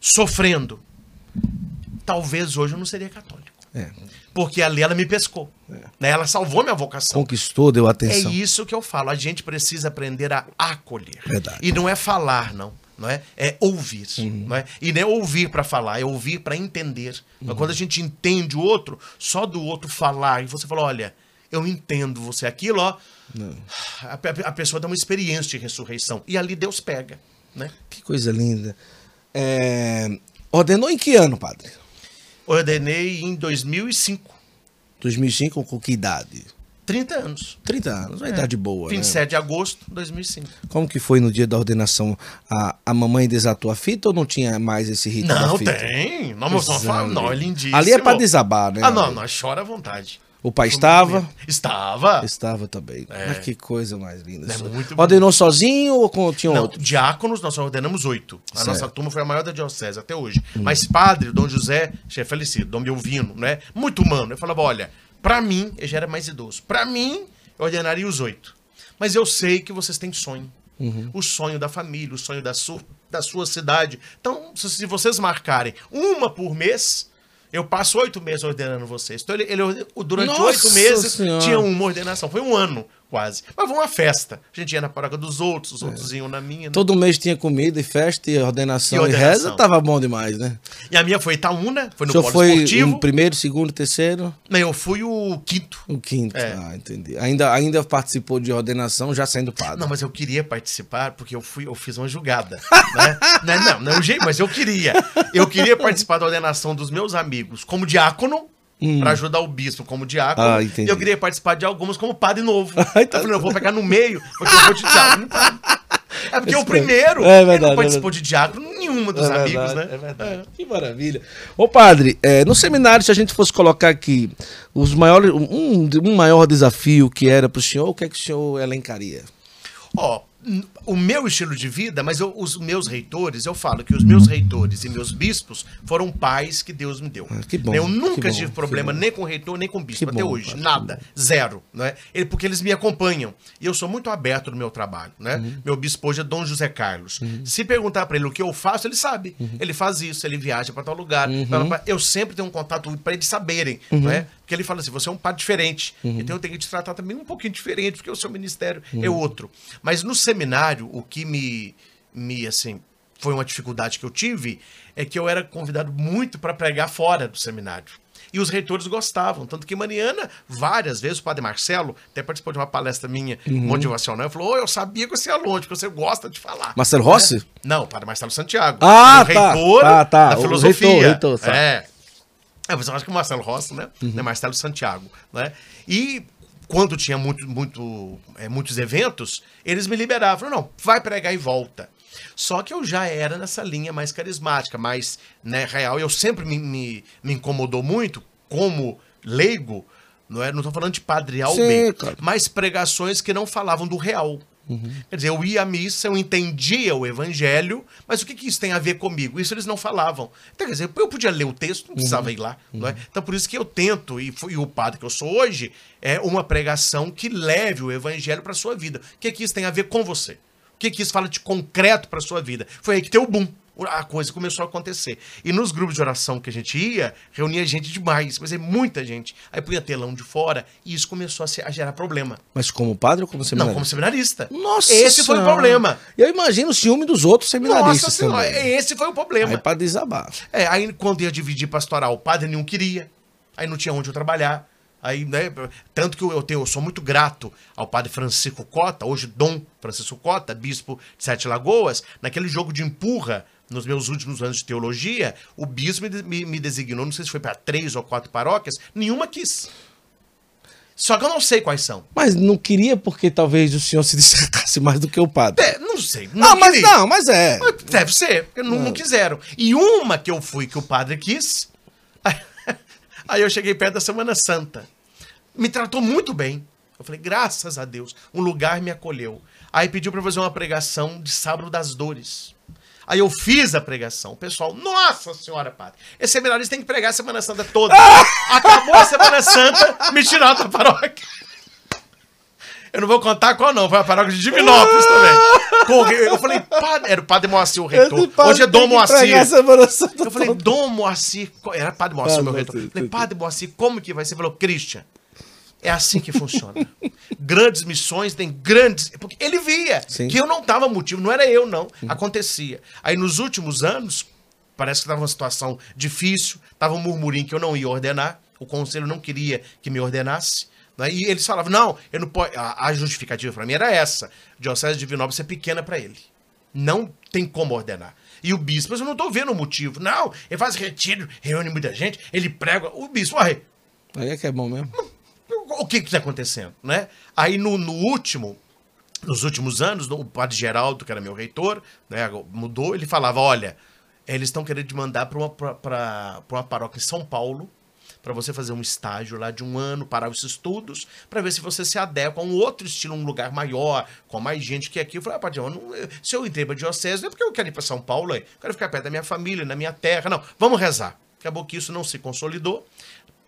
sofrendo, talvez hoje eu não seria católico. É. Porque ali ela me pescou. É. Né? Ela salvou minha vocação. Conquistou, deu atenção. É isso que eu falo. A gente precisa aprender a acolher. Verdade. E não é falar, não. Não é? é ouvir. Uhum. Não é? E não é ouvir para falar, é ouvir para entender. Uhum. Quando a gente entende o outro, só do outro falar, e você fala, olha, eu entendo você aquilo, ó. A, a, pessoa dá uma experiência de ressurreição. E ali Deus pega. Né? Que coisa linda. É, Ordenou em que ano, padre? Ordenei em 2005. 2005 com que idade? 30 anos. 30 anos, uma É. idade boa, 27 né? de agosto de 2005. Como que foi no dia da ordenação? A, a mamãe desatou a fita ou não tinha mais esse rito da Não, fita? tem. Nós Exame. falamos, não, é lindíssimo. Ali é pra desabar, né? Ah, não, nós chora à vontade. O pai estava? Estava. Estava também. É. Mas que coisa mais linda. É muito Ordenou sozinho ou com, tinha Não, outro? diáconos, nós só ordenamos oito. A Certo. nossa turma foi a maior da diocese até hoje. Mas padre, Dom José, já é falecido, Dom Belvino, né? Muito humano. Eu falava, olha, pra mim, ele já era mais idoso. Pra mim, eu ordenaria os oito. Mas eu sei que vocês têm sonho. O sonho da família, o sonho da, su da sua cidade. Então, se vocês marcarem uma por mês, eu passo oito meses ordenando vocês. Então, ele, ele durante Nossa oito meses Senhora. tinha uma ordenação. Foi um ano, quase. Mas foi uma festa. A gente ia na paróquia dos outros, os outros iam na minha. né? Todo mês tinha comida e festa e ordenação E e, ordenação. reza, tava bom demais, né? E a minha foi Itaúna, foi no polo foi esportivo. o primeiro, segundo, terceiro, Não, eu fui o quinto. o quinto. É. Ah, entendi. Ainda, ainda participou de ordenação já sendo padre. Não, mas eu queria participar porque eu fui, eu fiz uma julgada. né? não, não, não, jeito, mas eu queria. Eu queria participar da ordenação dos meus amigos como diácono. Pra ajudar o bispo como diácono. Hum. Ah. E eu queria participar de algumas como padre novo. Ai, tá eu falei, eu vou pegar no meio, porque eu vou de diácono. É porque o Esse primeiro é verdade, não é participou de diácono nenhuma dos É amigos, verdade, né? É verdade. Que maravilha. Ô, padre, é, no seminário, se a gente fosse colocar aqui os maiores, um, um maior desafio que era para o senhor, o que é que o senhor elencaria? Ó, o meu estilo de vida, mas eu- os meus reitores, eu falo que os meus reitores e meus bispos foram pais que Deus me deu. Ah, que bom, eu nunca bom, tive problema nem com reitor, nem com bispo Que até bom, hoje. Nada. Zero. Né? Ele, porque eles me acompanham. E eu sou muito aberto no meu trabalho. Né? Uhum. Meu bispo hoje é Dom José Carlos. Se perguntar pra ele o que eu faço, ele sabe. Uhum. Ele faz isso, ele viaja pra tal lugar. blá. Eu sempre tenho um contato pra eles saberem. Né? Porque ele fala assim: você é um padre diferente. Então eu tenho que te tratar também um pouquinho diferente, porque o seu ministério é outro. Mas no seminário, o que me, me assim, foi uma dificuldade que eu tive é que eu era convidado muito para pregar fora do seminário. E os reitores gostavam. Tanto que Mariana, várias vezes, o padre Marcelo, até participou de uma palestra minha motivacional, e falou: "Ô, eu sabia que você é longe, porque você gosta de falar. Marcelo Rossi? É. Não, o padre Marcelo Santiago. Ah, tá. reitor Tá, tá. da O filosofia. reitor, reitor, tá. É. É, você acha que o Marcelo Rossi, né? É Marcelo Santiago, né? E quando tinha muito, muito, é, muitos eventos, eles me liberavam. Não, vai pregar e volta. Só que eu já era nessa linha mais carismática, mais né, real. Eu sempre me, me, me incomodou muito, como leigo, não é? Não estou falando de padre Sim, mas pregações que não falavam do real. Quer dizer, eu ia à missa, eu entendia o evangelho, mas o que, que isso tem a ver comigo? Isso eles não falavam. Então, quer dizer, eu podia ler o texto, não precisava ir lá. Não é? Então, por isso que eu tento, e, e o padre que eu sou hoje, é uma pregação que leve o evangelho para sua vida. O que, que isso tem a ver com você? O que, que isso fala de concreto para sua vida? Foi aí que deu o boom. A coisa começou a acontecer. E nos grupos de oração que a gente ia, reunia gente demais, mas é muita gente. Aí punha telão de fora e isso começou a, se- a gerar problema. Mas como padre ou como Não, seminarista? como seminarista. Nossa Esse foi o Senhora. problema. Eu imagino o ciúme dos outros seminaristas Nossa senhora, também. esse foi o problema. Aí pra desabar. É, aí quando ia dividir pastoral, o padre nenhum queria. Aí não tinha onde eu trabalhar. Aí, né, tanto que eu tenho, eu sou muito grato ao padre Francisco Cota, hoje Dom Francisco Cota, bispo de Sete Lagoas, naquele jogo de empurra, nos meus últimos anos de teologia, o bispo me, me, designou, não sei se foi para três ou quatro paróquias, nenhuma quis. Só que eu não sei quais são. Mas não queria porque talvez o senhor se destacasse mais do que o padre. É, não sei. Não, mas queria. não, mas é. Deve ser, porque não, não quiseram. E uma que eu fui que o padre quis, aí eu cheguei perto da Semana Santa. Me tratou muito bem. Eu falei, graças a Deus, um lugar me acolheu. Aí pediu para fazer uma pregação de sábado das dores. Aí eu fiz a pregação. O pessoal, nossa senhora, padre, esse seminarista tem que pregar a Semana Santa toda. Acabou a Semana Santa, me tiraram da paróquia. Eu não vou contar qual não, foi a paróquia de Divinópolis também. Eu falei, padre, era o padre Moacir o reitor. Hoje é Dom Moacir. Eu falei. Dom Moacir, era Padre Moacir, Ah, meu reitor. Eu falei. Padre Moacir, como que vai ser? Ele falou, Christian, é assim que funciona. grandes missões têm grandes. Porque ele via Sim. Uhum. que eu não tava motivo, não era eu, não. Acontecia. Aí nos últimos anos, parece que tava uma situação difícil, tava um murmurinho que eu não ia ordenar, o conselho não queria que me ordenasse. né? E eles falavam, não, eu não posso. A, justificativa para mim era essa: Diocese de Divinópolis é pequena para ele. Não tem como ordenar. E o bispo, mas eu não tô vendo o motivo. Não, ele faz retiro, reúne muita gente, ele prega. O bispo, ué, Aí é que é bom mesmo. O que que tá acontecendo, né? Aí no, no último, nos últimos anos, o padre Geraldo, que era meu reitor, né, mudou, ele falava, olha, eles estão querendo te mandar para uma, uma paróquia em São Paulo, para você fazer um estágio lá de um ano, parar os estudos, para ver se você se adequa a um outro estilo, um lugar maior, com mais gente que aqui. Eu falei, ah, padre, eu não- se eu entrei pra diocese, não é porque eu quero ir para São Paulo, é. eu quero ficar perto da minha família, na minha terra, não, vamos rezar. Acabou que isso não se consolidou,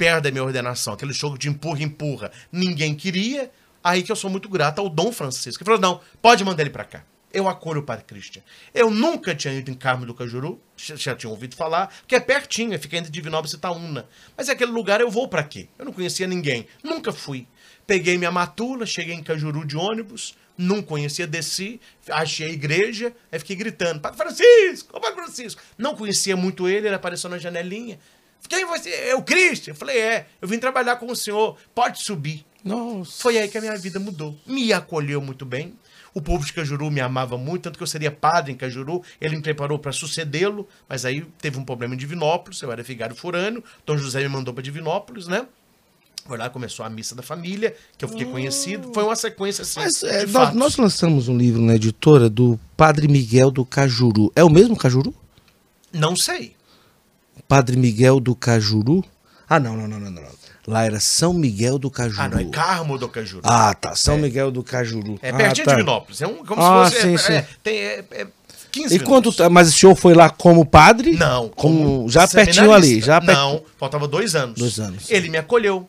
perto da minha ordenação, aquele jogo de empurra, empurra, ninguém queria, aí que eu sou muito grato ao Dom Francisco, que falou, não, pode mandar ele para cá. Eu acolho o Padre Christian. Eu nunca tinha ido em Carmo do Cajuru, já, tinha ouvido falar, que é pertinho, fica entre Divinópolis e Itaúna. Mas é aquele lugar eu vou pra quê? Eu não conhecia ninguém, nunca fui. Peguei minha matula, cheguei em Cajuru de ônibus, não conhecia, desci, achei a igreja, aí fiquei gritando, Padre Francisco, ô Padre Francisco. Não conhecia muito ele, ele apareceu na janelinha. Quem você? É o Christian? Eu falei, é, eu vim trabalhar com o senhor, pode subir. Nossa. Foi aí que a minha vida mudou. Me acolheu muito bem. O povo de Cajuru me amava muito, tanto que eu seria padre em Cajuru. Ele me preparou para sucedê-lo, mas aí teve um problema em Divinópolis. Eu era vigário forâneo. Dom José me mandou para Divinópolis, né? Foi lá começou a missa da família, que eu fiquei conhecido. Foi uma sequência assim. Mas é, nós lançamos um livro na editora do Padre Miguel do Cajuru. É o mesmo Cajuru? Não sei. Padre Miguel do Cajuru? Ah, não, não, não, não, não. Lá era São Miguel do Cajuru. Ah, não, é Carmo do Cajuru. Ah, tá. São Miguel do Cajuru. é ah, pertinho tá. de Divinópolis. É um, como Ah, se fosse. sim, é, sim. é, tem, é, é 15 E quanto. minutos. tá- Mas o senhor foi lá como padre? Não. Como, já pertinho ali. Já per- Não, faltava dois anos. Dois anos. Ele me acolheu.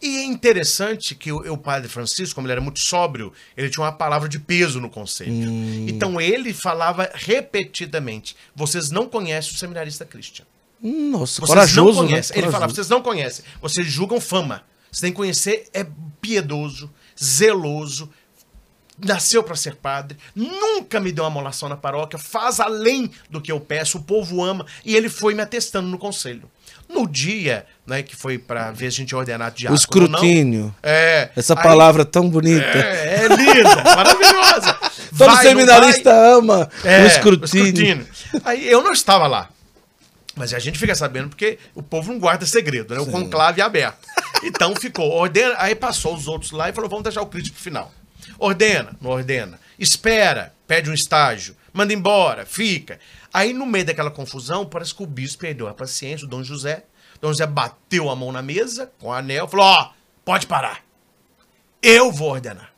E é interessante que o, o padre Francisco, como ele era muito sóbrio, ele tinha uma palavra de peso no conselho. Hum. Então ele falava repetidamente: vocês não conhecem o seminarista Christian. Nossa, Vocês corajoso. não conhecem. Né? Ele falava: vocês não conhecem. Vocês julgam fama. Vocês têm que conhecer, é piedoso, zeloso, nasceu para ser padre, nunca me deu uma molação na paróquia, faz além do que eu peço, o povo ama, e ele foi me atestando no conselho. No dia, né, que foi para ver a gente ordenar O diácono escrutínio. ou não, é, Essa aí- palavra tão bonita. é, é linda, maravilhosa. Todo Vai, seminarista ama É, o escrutínio. Aí eu não estava lá. Mas a gente fica sabendo porque o povo não guarda segredo, né? O conclave é aberto. Então ficou, ordena, aí passou os outros lá e falou: vamos deixar o crítico final. Ordena, não ordena. Espera, pede um estágio, manda embora, fica. Aí no meio daquela confusão, parece que o bispo perdeu a paciência, o Dom José. Dom José bateu a mão na mesa com o anel, falou: ó, pode parar. Eu vou ordenar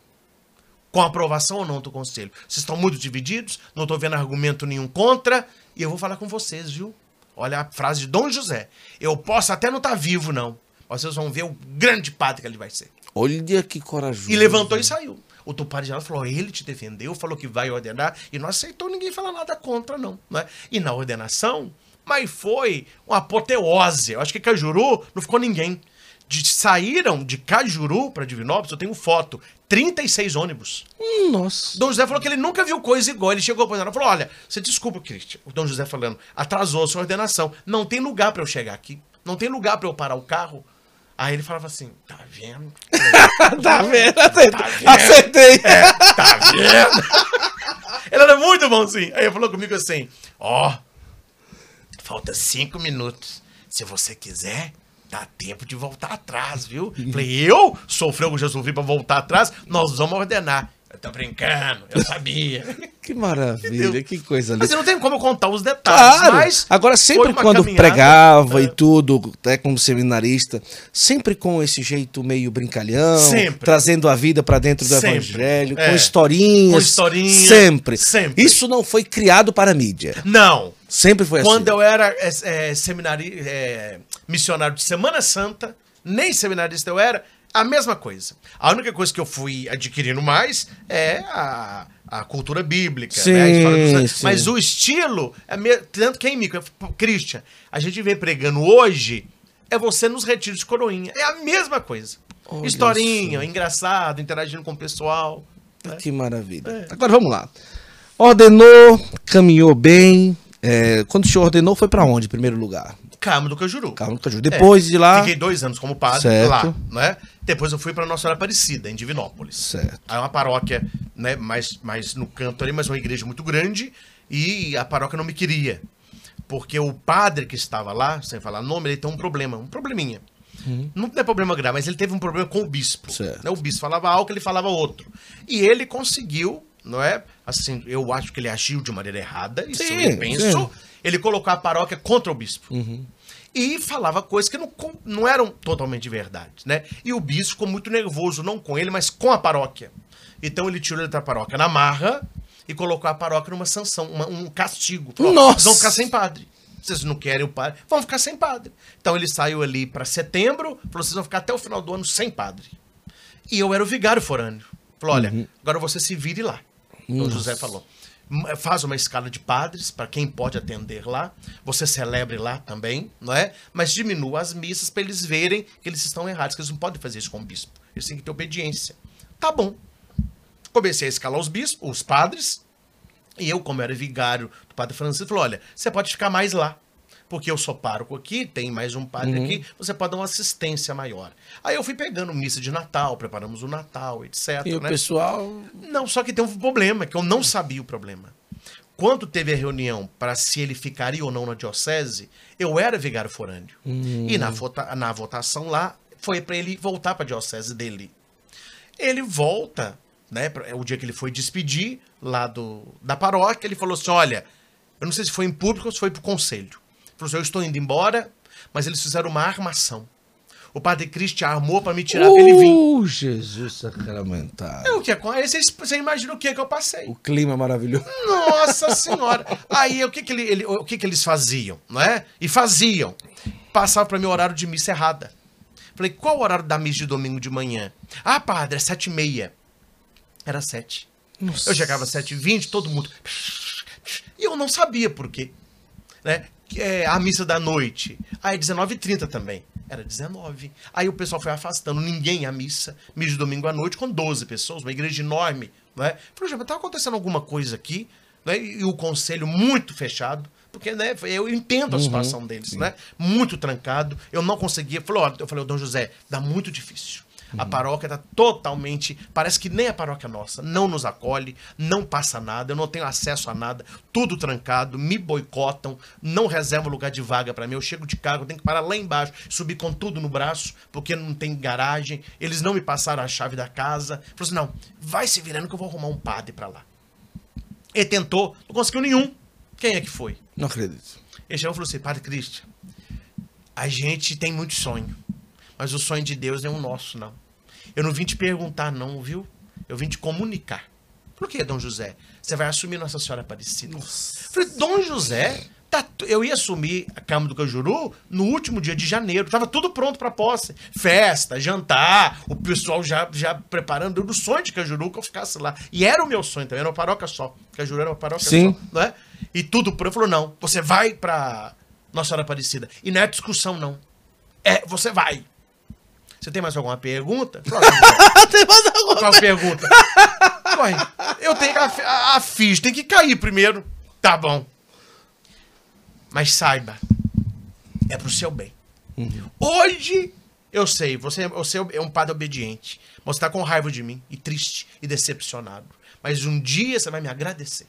com aprovação ou não do conselho. Vocês estão muito divididos, não estou vendo argumento nenhum contra, e eu vou falar com vocês, viu? Olha a frase de Dom José. Eu posso até não estar vivo, não. Vocês vão ver o grande padre que ele vai ser. Olha que corajoso. E levantou e saiu. O Tupari Geral falou: ele te defendeu, falou que vai ordenar, e não aceitou ninguém falar nada contra, não. né? E na ordenação, mas foi uma apoteose. Eu acho que Cajuru não ficou ninguém. De, saíram de Cajuru para Divinópolis, eu tenho foto, 36 ônibus. Nossa. Dom José falou que ele nunca viu coisa igual. Ele chegou para ela e falou: Olha, você desculpa, Cristian. O Dom José falando, atrasou a sua ordenação. Não tem lugar para eu chegar aqui. Não tem lugar para eu parar o carro. Aí ele falava assim: Tá vendo? tá vendo? Acertei. Tá vendo? Acertei. Tá vendo? ele era muito bonzinho. Aí ele falou comigo assim: Ó, falta cinco minutos. Se você quiser. Dá tempo de voltar atrás, viu? Falei, eu sofreu com Jesus para voltar atrás, nós vamos ordenar. Eu tô brincando, eu sabia. Que maravilha, Entendeu? que coisa Mas linda. eu não tenho como contar os detalhes. Claro. Mas Agora, sempre quando caminhada, pregava é, e tudo, até como seminarista, sempre com esse jeito meio brincalhão, Sempre. trazendo a vida pra dentro do Sempre. evangelho, É. com historinhas. Com historinha, Sempre. sempre. Isso não foi criado para a mídia. Não. Sempre foi Quando assim. eu era é, é, seminari, é, missionário de Semana Santa, nem seminarista eu era, a mesma coisa. A única coisa que eu fui adquirindo mais é a, a cultura bíblica, Sim, né? A história dos- sim. Mas o estilo, é me... tanto quem me. Christian, a gente vem pregando hoje, é você nos retiros de coroinha. É a mesma coisa. Olha Historinha, só. engraçado, interagindo com o pessoal. Que É. maravilha. Agora vamos lá. Ordenou, caminhou bem. É, quando o senhor ordenou, foi para onde, em primeiro lugar? Carmo do Cajuru. Carmo do Cajuru. Depois É. de lá. Fiquei dois anos como padre Certo. lá, né? Depois eu fui para Nossa Senhora Aparecida, em Divinópolis. Certo. Aí é uma paróquia, né, mais, mais no canto ali, mas uma igreja muito grande, e a paróquia não me queria. Porque o padre que estava lá, sem falar nome, ele tem um problema, um probleminha. Não é problema grave, mas ele teve um problema com o bispo. Né? O bispo falava algo, ele falava outro. E ele conseguiu, não é? Assim, eu acho que ele agiu de maneira errada, isso Sim, eu penso. sim. Ele colocou a paróquia contra o bispo. E falava coisas que não, não eram totalmente verdade, né? E o bispo ficou muito nervoso, não com ele, mas com a paróquia. Então ele tirou ele da paróquia na marra e colocou a paróquia numa sanção, uma- um castigo. Falou, Nossa! Vão ficar sem padre. Vocês não querem o padre, vão ficar sem padre. Então ele saiu ali para setembro, falou: vocês vão ficar até o final do ano sem padre. E eu era o vigário forâneo. Falou: olha, agora você se vire lá. O José falou. "M- Faz uma escala de padres para quem pode atender lá. Você celebre lá também, não é? Mas diminua as missas para eles verem que eles estão errados, que eles não podem fazer isso com o bispo. Eles têm que ter obediência. Tá bom. Comecei a escalar os bispos, os padres, e eu, como era vigário do padre Francisco, falou: olha, você pode ficar mais lá. Porque eu sou pároco aqui, tem mais um padre aqui, você pode dar uma assistência maior. Aí eu fui pegando missa de Natal, preparamos o Natal, etc. E o né? pessoal. Não, só que tem um problema, que eu não sabia o problema. Quando teve a reunião para se ele ficaria ou não na diocese, eu era vigário forâneo. E na, vota- na votação lá, foi para ele voltar para a diocese dele. Ele volta, né? pra- O dia que ele foi despedir lá do, da paróquia, ele falou assim: olha, eu não sei se foi em público ou se foi pro conselho. Falou assim: eu estou indo embora, mas eles fizeram uma armação. O padre Cristian armou para me tirar pra ele vir. Uh, Jesus sacramentado. É o que acontece? Você, você imagina o que que eu passei. O clima é maravilhoso. Nossa senhora! Aí o que que, ele, ele- o que que eles faziam, não é? E faziam. Passavam para mim o horário de missa errada. Falei, qual o horário da missa de domingo de manhã? Ah, padre, é sete e meia. Era sete. Eu chegava às sete e vinte, todo mundo... E eu não sabia por quê. Né? É, a missa da noite. Aí 19h30 também. Era 19. Aí o pessoal foi afastando, ninguém à missa. Missa de domingo à noite com 12 pessoas, uma igreja enorme. Né? Falei, já tá acontecendo alguma coisa aqui. Né? E o conselho muito fechado. Porque né, eu entendo a situação deles, né? Muito trancado. Eu não conseguia. Falei, ó, eu falei, Dom José, dá muito difícil. A paróquia tá totalmente. Parece que nem a paróquia nossa não nos acolhe, não passa nada, eu não tenho acesso a nada, tudo trancado, me boicotam, não reservam lugar de vaga pra mim. Eu chego de carro, eu tenho que parar lá embaixo, subir com tudo no braço, porque não tem garagem, eles não me passaram a chave da casa. Falei assim: não, vai se virando que eu vou arrumar um padre pra lá. Ele tentou, não conseguiu nenhum. Quem é que foi? Não acredito. Ele chegou e falou assim: Padre Cristian, a gente tem muito sonho, mas o sonho de Deus é o nosso, não. Eu não vim te perguntar, não, viu? Eu vim te comunicar. Por que, Dom José? Você vai assumir Nossa Senhora Aparecida. Falei, Dom José, tá eu ia assumir a Câmara do Cajuru no último dia de janeiro. Tava tudo pronto pra posse. Festa, jantar, o pessoal já, já preparando. Eu do sonho de Cajuru que eu ficasse lá. E era o meu sonho também, era uma paróquia só. Cajuru era uma paróquia Sim. só não é? E tudo pronto. Falou, não, você vai pra Nossa Senhora Aparecida. E não é discussão, não. É, você vai. Você tem mais alguma pergunta? Falei, "Ah, Tem mais alguma Qual pergunta? Ué, eu tenho que, a, a, a ficha tem que cair primeiro. Tá bom. Mas saiba, é pro seu bem. Hoje, eu sei, você, você é um padre obediente. Você tá com raiva de mim, e triste, e decepcionado. Mas um dia você vai me agradecer.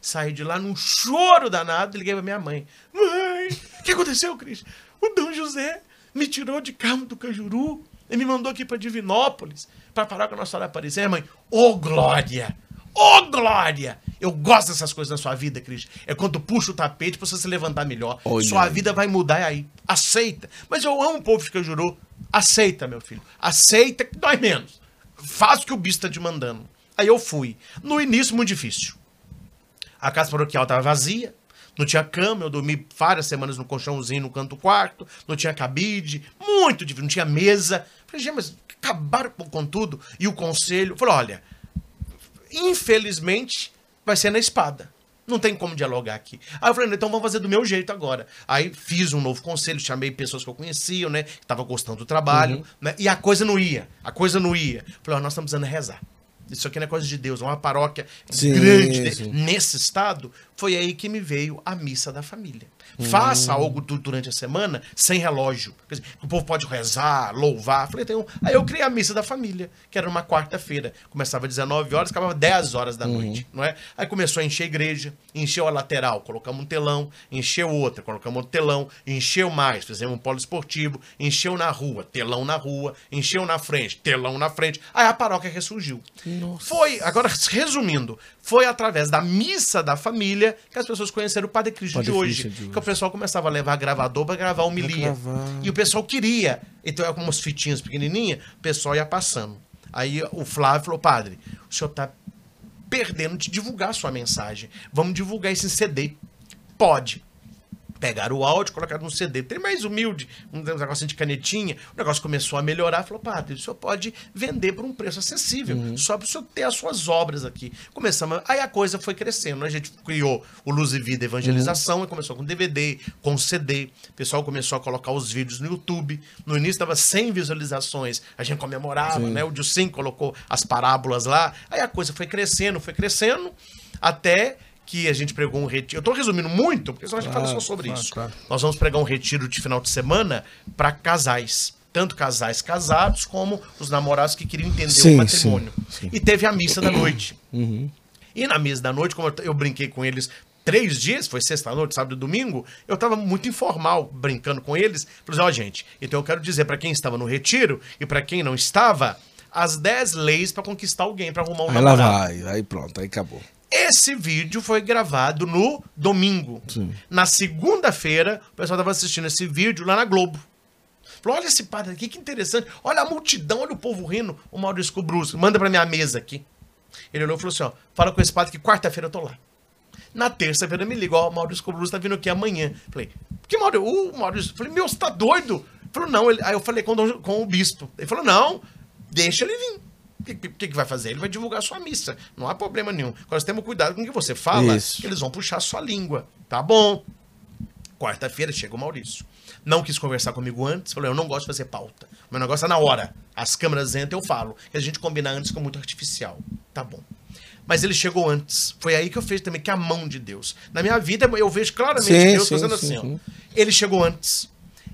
Saí de lá num choro danado e liguei pra minha mãe. Mãe, o que aconteceu, Cris? O Dom José me tirou de Carmo do Cajuru e me mandou aqui pra Divinópolis pra parar com a Nossa Senhora Aparecida. Mãe, ô glória! Ô glória! Eu gosto dessas coisas na sua vida, Cris. É quando puxa o tapete pra você se levantar melhor. Olha sua aí. vida vai mudar aí. Aceita. Mas eu amo o povo de Cajuru. Aceita, meu filho. Aceita que dói menos. Faz o que o bicho tá te mandando. Aí eu fui. No início, muito difícil. A casa paroquial estava vazia, não tinha cama, eu dormi várias semanas no colchãozinho no canto do quarto, não tinha cabide, muito difícil, não tinha mesa. Falei, gente, mas acabaram com, tudo. E o conselho falou: olha, infelizmente vai ser na espada. Não tem como dialogar aqui. Aí eu falei, então vamos fazer do meu jeito agora. Aí fiz um novo conselho, chamei pessoas que eu conhecia, né? Que estavam gostando do trabalho, né? E a coisa não ia. A coisa não ia. Falei, ó, nós estamos precisando rezar. Isso aqui não é coisa de Deus, é uma paróquia Sim, grande de- sim. nesse estado. Foi aí que me veio a missa da família. Faça algo du- durante a semana sem relógio. Quer dizer, o povo pode rezar, louvar. Falei, então, aí eu criei a missa da família, que era uma quarta-feira. Começava às 19 horas, acabava 10 horas da noite, não é? Aí começou a encher a igreja, encheu a lateral, colocamos um telão, encheu outra, colocamos outro telão, encheu mais, fizemos um polo esportivo, encheu na rua, telão na rua, encheu na frente, telão na frente. Aí a paróquia ressurgiu. Foi, agora resumindo, foi através da missa da família que as pessoas conheceram o Padre Cristo Padre de hoje. Cristo de hoje. Que o pessoal começava a levar gravador para gravar homilia. E o pessoal queria. Então, é com umas fitinhas pequenininhas, o pessoal ia passando. Aí o Flávio falou, padre, o senhor tá perdendo de divulgar a sua mensagem. Vamos divulgar isso em CD. Pode. Pegaram o áudio, colocaram no CD. Tem mais humilde, um negocinho de canetinha. O negócio começou a melhorar. Falou, padre, o senhor pode vender por um preço acessível. Só para o senhor ter as suas obras aqui. Começamos. Aí a coisa foi crescendo. A gente criou o Luz e Vida Evangelização. E começou com DVD, com CD. O pessoal começou a colocar os vídeos no YouTube. No início estava 100 visualizações. A gente comemorava, né? O Dilcim colocou as parábolas lá. Aí a coisa foi crescendo, foi crescendo. Até que a gente pregou um retiro. Eu tô resumindo muito, porque senão a gente fala só sobre claro, isso. claro. Nós vamos pregar um retiro de final de semana para casais. Tanto casais casados como os namorados que queriam entender Sim, o matrimônio. sim, sim. E teve a missa da noite. E na missa da noite, como eu, brinquei com eles três dias, foi sexta-noite, sábado e domingo, eu tava muito informal, brincando com eles. Falei, assim, ó, gente, então eu quero dizer para quem estava no retiro e para quem não estava, as 10 leis para conquistar alguém, para arrumar um Aí lá namorado. vai, aí pronto, aí acabou. Esse vídeo foi gravado no domingo. Sim. Na segunda-feira, o pessoal estava assistindo esse vídeo lá na Globo. Falou: olha esse padre aqui, que interessante. Olha a multidão, olha o povo rindo. O Maurício Brusco, manda pra minha mesa aqui. Ele olhou e falou assim: ó, fala com esse padre que quarta-feira eu tô lá. Na terça-feira me liga, ó, o Maurício Brusco tá vindo aqui amanhã. Falei, que Maurício? O Maurício. Falei, meu, você tá doido? Ele falou, não. Ele- aí eu falei com, com o bispo. Ele falou, não, deixa ele vir. O que, que, que vai fazer? Ele vai divulgar sua missa. Não há problema nenhum. Agora, temos cuidado com o que você fala, Isso. que eles vão puxar a sua língua. Tá bom. Quarta-feira chega o Maurício. Não quis conversar comigo antes, falou: eu não gosto de fazer pauta. Meu negócio é na hora. As câmeras entram, eu falo. Que a gente combinar antes fica muito artificial. Tá bom. Mas ele chegou antes. Foi aí que eu vejo também que é a mão de Deus. Na minha vida, eu vejo claramente Sim, Deus sim, fazendo sim, assim, sim. ó. Ele chegou antes.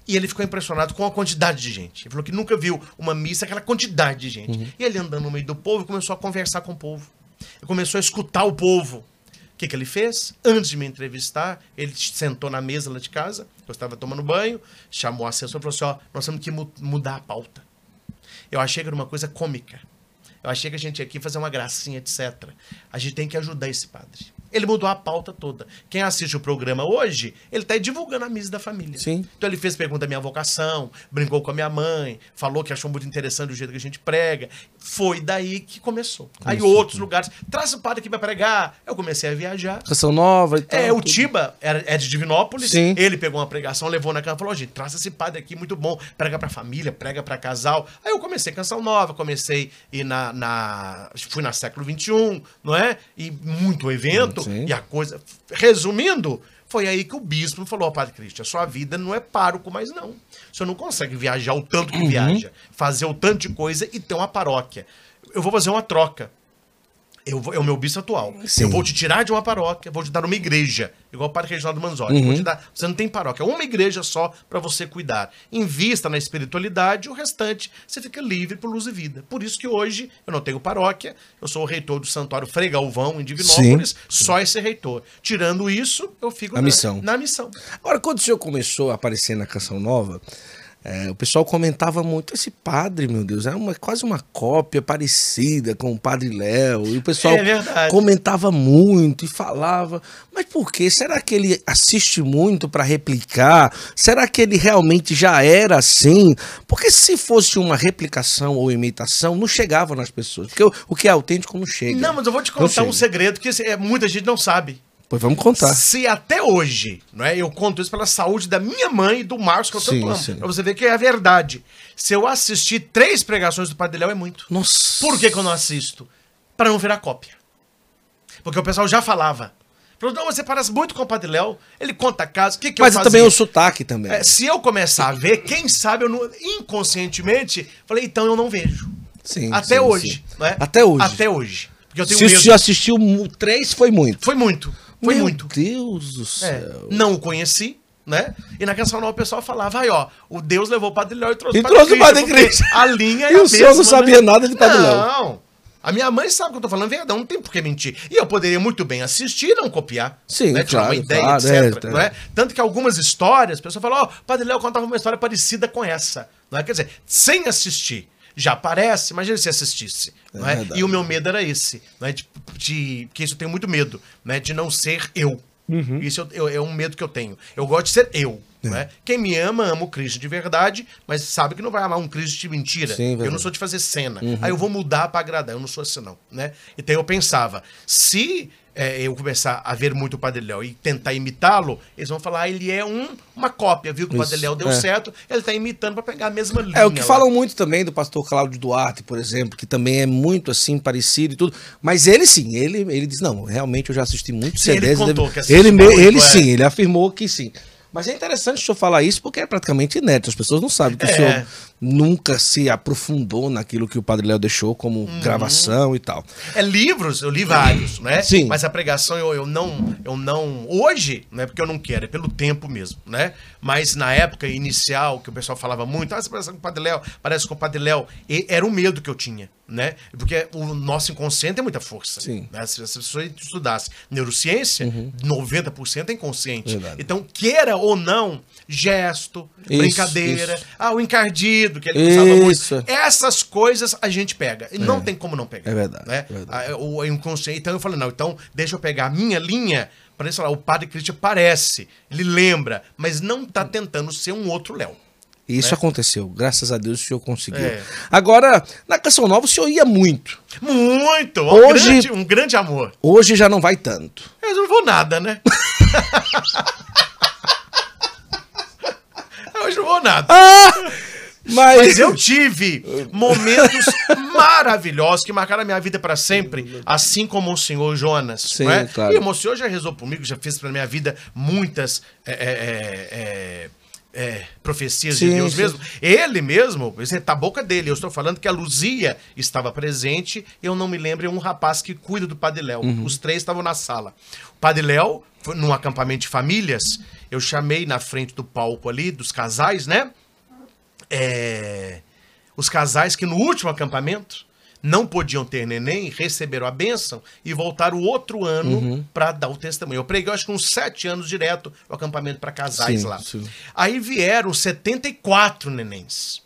E ele ficou impressionado com a quantidade de gente. Ele falou que nunca viu uma missa, aquela quantidade de gente. Uhum. E ele andando no meio do povo, começou a conversar com o povo. Ele começou a escutar o povo. O que, que ele fez? Antes de me entrevistar, ele sentou na mesa lá de casa, eu estava tomando banho, chamou a assessora e falou assim: ó, nós temos que mu- mudar a pauta. Eu achei que era uma coisa cômica. Eu achei que a gente ia aqui fazer uma gracinha, etc. A gente tem que ajudar esse padre. Ele mudou a pauta toda. Quem assiste o programa hoje, ele está divulgando a missa da família. Sim. Então ele fez pergunta da minha vocação, brincou com a minha mãe, falou que achou muito interessante o jeito que a gente prega. Foi daí que começou. Aí outros lugares, traz o padre que vai pregar. Eu comecei a viajar. Canção nova e tal. É, o tudo. Tiba era, é de Divinópolis. Sim. Ele pegou uma pregação, levou na casa e falou: "Ó, gente, traz esse padre aqui, muito bom. Prega pra família, prega pra casal. Aí eu comecei canção nova, comecei ir na. na fui na século XXI, não é? E muito evento. Sim. E a coisa. Resumindo, foi aí que o bispo falou: Padre Cristo, a sua vida não é pároco mais, não. Senhor não consegue viajar o tanto Uhum. que viaja, fazer o tanto de coisa e ter uma paróquia. Eu vou fazer uma troca. Eu vou- é o meu bispo atual. Sim. Eu vou te tirar de uma paróquia, vou te dar uma igreja, igual o padre Reginaldo Manzotti. Uhum. Vou te dar, você não tem paróquia, é uma igreja só para você cuidar. Invista na espiritualidade, o restante você fica livre por luz e vida. Por isso que hoje eu não tenho paróquia, eu sou o reitor do Santuário Frei Galvão, em Divinópolis, só esse reitor. Tirando isso, eu fico Na missão. Na missão. Agora, quando o senhor começou a aparecer na Canção Nova, é, o pessoal comentava muito, esse padre, meu Deus, é uma, quase uma cópia parecida com o Padre Léo. E o pessoal É comentava muito e falava, mas por quê? Será que ele assiste muito para replicar? Será que ele realmente já era assim? Porque se fosse uma replicação ou imitação, não chegava nas pessoas. Porque o, o que é autêntico não chega. Não, mas eu vou te contar um segredo que é, muita gente não sabe. Pois vamos contar. Se até hoje, não é? Eu conto isso pela saúde da minha mãe e do Marcos, que eu Sim, tanto amo. Pra você ver que é a verdade. Se eu assistir três pregações do Padre Léo, é muito. Nossa. Por que, que eu não assisto? Para não virar cópia. Porque o pessoal já falava. Falou, não, você parece muito com o Padre Léo. Ele conta casos. O que, que Mas eu também o sotaque também. É, se eu começar a ver, quem sabe eu não, inconscientemente, falei, então eu não vejo. Sim, Até sim, hoje. sim. é? Até hoje. Até hoje. Porque eu tenho Se medo. você assistiu três, foi muito. Foi muito. Foi Meu muito. Deus do É, céu. não o conheci, né? E na canção nova o pessoal falava, aí ó, o Deus levou o Padre Léo e trouxe E trouxe o Padre Cristo. A linha é E o senhor não mesma, sabia né? nada de Padre Léo. Não. A minha mãe sabe o que eu tô falando, verdade, não tem por que mentir. E eu poderia muito bem assistir e não copiar. Sim, né? Tirar claro, uma ideia, claro, etc. é, não é? Tanto que algumas histórias, a pessoa fala, ó, Padre Léo contava uma história parecida com essa. Não é? Quer dizer, sem assistir. Já aparece, imagina se assistisse. não é? verdade. E o meu medo era esse. Não é? de, de, que isso eu tenho muito medo, né? De não ser eu. Uhum. Isso eu- eu- é um medo que eu tenho. Eu gosto de ser eu. É. Né? Quem me ama, ama o Cristo de verdade, mas sabe que não vai amar um Cristo de mentira. Sim, eu não sou de fazer cena. Aí eu vou mudar pra agradar. Eu não sou assim, não. Né? Então eu pensava, se é, eu começar a ver muito o Padre Léo e tentar imitá-lo, eles vão falar, ah, ele é um, uma cópia, viu? Que o Padre Léo deu é. certo, ele tá imitando pra pegar a mesma linha. É o que lá. falam muito também do pastor Cláudio Duarte, por exemplo, que também é muito assim parecido e tudo. Mas ele sim, ele, ele diz: não, realmente eu já assisti muitos Sim, ele CDs. contou que assistiu ele, muito, ele é. sim, ele afirmou que sim. Mas é interessante o senhor falar isso porque é praticamente inédito. As pessoas não sabem que É. o senhor nunca se aprofundou naquilo que o Padre Léo deixou como Uhum. gravação e tal. É livros, eu li vários, né? Sim. Mas a pregação eu, eu não, eu não. Hoje, não é porque eu não quero, é pelo tempo mesmo, né? Mas na época inicial, que o pessoal falava muito, ah, você parece com o Padre Léo, parece com o Padre Léo, e era o medo que eu tinha, né? Porque o nosso inconsciente tem muita força. Sim. Né? Se as pessoas estudassem neurociência, 90% é inconsciente. Uhum. Verdade. Então, queira ou não, gesto, Isso, brincadeira, isso. ah, o encardido, que ele usava muito. Isso. Essas coisas a gente pega. E não tem como não pegar. É verdade, Né? é verdade. O inconsciente. Então eu falei, não, então deixa eu pegar a minha linha para isso falar, o Padre Christian parece, ele lembra, mas não tá tentando ser um outro Léo. E isso aconteceu. Graças a Deus o senhor conseguiu. É. Agora, na Canção Nova o senhor ia muito. Muito! Um, Hoje- grande, um grande amor. Hoje já não vai tanto. Eu não vou nada, né? Hoje não vou nada. Mas, Mas eu tive momentos maravilhosos que marcaram a minha vida para sempre, assim como o senhor Jonas. Sim, não é? claro. E o senhor já rezou comigo, já fez para minha vida muitas é, é, é, é, é, profecias Sim, de Deus sim. mesmo. Ele mesmo, isso é da boca dele. Eu estou falando que a Luzia estava presente. Eu não me lembro, é um rapaz que cuida do Padre Léo. Uhum. Os três estavam na sala. O Padre Léo, foi num acampamento de famílias, eu chamei na frente do palco ali, dos casais, né? É, os casais que no último acampamento não podiam ter neném, receberam a bênção e voltaram o outro ano Uhum. para dar o testemunho. Eu preguei, acho que uns sete anos direto o acampamento para casais Sim, lá. sim. Aí vieram 74 nenéns.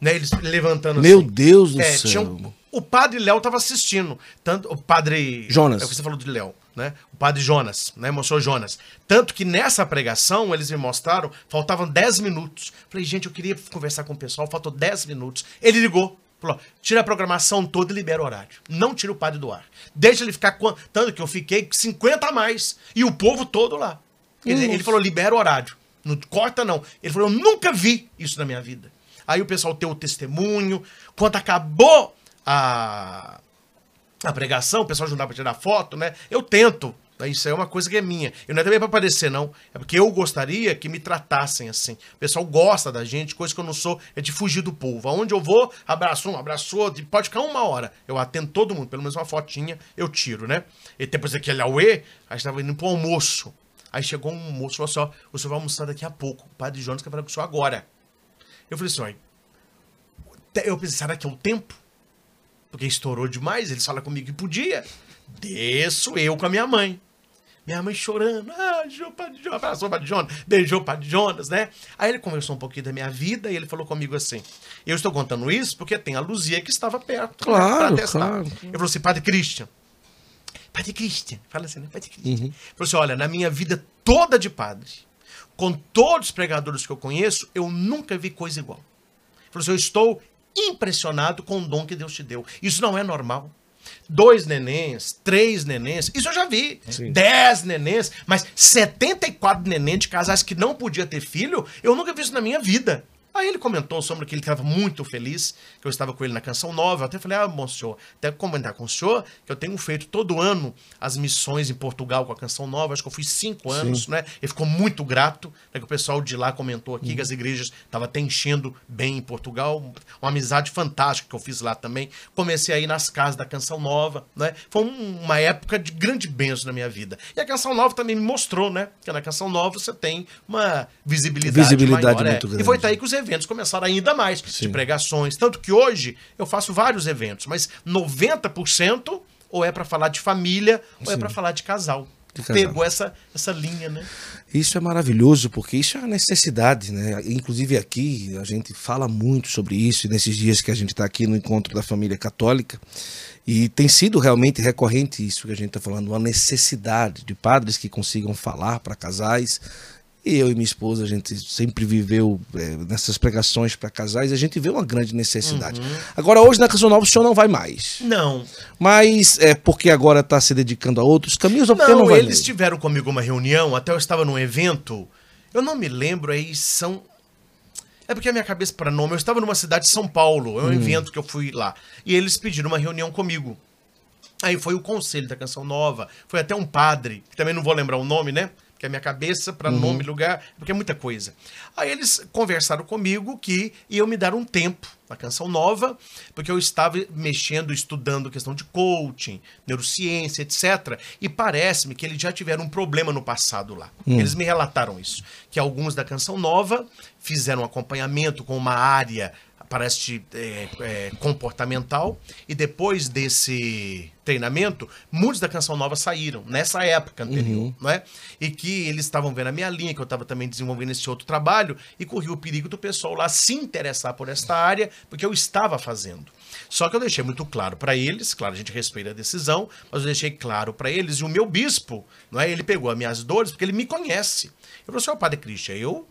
Né, eles levantando Meu assim. Deus do É, céu. tinham- o padre Léo estava assistindo. Tanto, o padre. Jonas. É o que você falou de Léo, né? O padre Jonas, né? Mostrou Jonas. Tanto que nessa pregação eles me mostraram, faltavam 10 minutos. Falei, gente, eu queria conversar com o pessoal, faltou 10 minutos. Ele ligou. Falou, tira a programação toda e libera o horário. Não tira o padre do ar. Deixa ele ficar. Tanto que eu fiquei 50 a mais. E o povo todo lá. Ele, ele falou, libera o horário. Não corta, não. Ele falou, eu nunca vi isso na minha vida. Aí o pessoal tem o testemunho. Quando acabou a, a pregação, o pessoal ajudava pra tirar foto, né? Eu tento. né? Isso é uma coisa que é minha. Eu não é também pra aparecer, não. É porque eu gostaria que me tratassem assim. O pessoal gosta da gente, coisa que eu não sou, é de fugir do povo. Aonde eu vou, abraço um, abraço outro, pode ficar uma hora. Eu atendo todo mundo, pelo menos uma fotinha eu tiro, né? E depois daquele auê, a gente tava indo pro almoço. Aí chegou um moço e falou assim: ó, o senhor vai almoçar daqui a pouco. O padre Jonas quer falar com o senhor agora. Eu falei assim: ó, eu pensei, será que é o tempo? Porque estourou demais, eles falam comigo que podia. Desço eu com a minha mãe. Minha mãe chorando. Ah, Padre Jonas, abraçou o Padre Jonas, beijou o Padre Jonas, né? Aí ele conversou um pouquinho da minha vida e ele falou comigo assim: Eu estou contando isso porque tem a Luzia que estava perto. né, Claro, pra testar. claro. Eu falei assim: Padre Christian. Padre Christian. Fala assim, né? Padre Christian. Uhum. Falou assim: Olha, na minha vida toda de padre, com todos os pregadores que eu conheço, eu nunca vi coisa igual. Falou assim, eu estou impressionado com o dom que Deus te deu. Isso não é normal. Dois nenéns, três nenéns, isso eu já vi. Sim. Dez nenéns, mas 74 nenéns de casais que não podia ter filho, eu nunca vi isso na minha vida. Aí ele comentou sobre que ele estava muito feliz, que eu estava com ele na Canção Nova. Eu até falei, ah, bom senhor, até comentar com o senhor que eu tenho feito todo ano as missões em Portugal com a Canção Nova. Acho que eu fui cinco anos, né? Ele ficou muito grato, né, que o pessoal de lá comentou aqui que as igrejas estavam até enchendo bem em Portugal. Uma amizade fantástica que eu fiz lá também. Comecei a ir nas casas da Canção Nova, né? Foi um- uma época de grande bênção na minha vida. E a Canção Nova também me mostrou, né? Que na Canção Nova você tem uma visibilidade, Visibilidade maior. é. muito grande. E foi daí que os eventos começaram ainda mais, de pregações. Tanto que hoje eu faço vários eventos, mas 90% ou é pra falar de família ou é pra falar de casal. De casal. Pegou essa, essa linha, né? Isso é maravilhoso, porque isso é uma necessidade, né? Inclusive aqui, a gente fala muito sobre isso, nesses dias que a gente está aqui no encontro da família católica, e tem sido realmente recorrente isso que a gente está falando, uma necessidade de padres que consigam falar para casais. E eu e minha esposa, a gente sempre viveu eh, nessas pregações para casais, a gente vê uma grande necessidade. Agora, hoje na Canção Nova, o senhor não vai mais. Não. Mas é porque agora está se dedicando a outros caminhos ou porque não, Não, vai eles mesmo? tiveram comigo uma reunião, até eu estava num evento, eu não me lembro, aí são. É porque a minha cabeça para nome, eu estava numa cidade de São Paulo, é um Hum. evento que eu fui lá. E eles pediram uma reunião comigo. Aí foi o conselho da Canção Nova, foi até um padre, que também não vou lembrar o nome, né? Porque a minha cabeça, para nome, lugar, porque é muita coisa. Aí eles conversaram comigo que iam me dar um tempo na Canção Nova, porque eu estava mexendo, estudando questão de coaching, neurociência, etc. E parece-me que eles já tiveram um problema no passado lá. Eles me relataram isso. Que alguns da Canção Nova fizeram um acompanhamento com uma área parece é, é, comportamental e depois desse treinamento muitos da canção nova saíram nessa época anterior não é e que eles estavam vendo a minha linha que eu estava também desenvolvendo esse outro trabalho e corria o perigo do pessoal lá se interessar por esta área porque eu estava fazendo só que eu deixei muito claro para eles, claro, a gente respeita a decisão, mas eu deixei claro para eles, e o meu bispo, não é? Ele pegou as minhas dores, porque ele me conhece. Eu falei assim, ó, Padre Christian, eu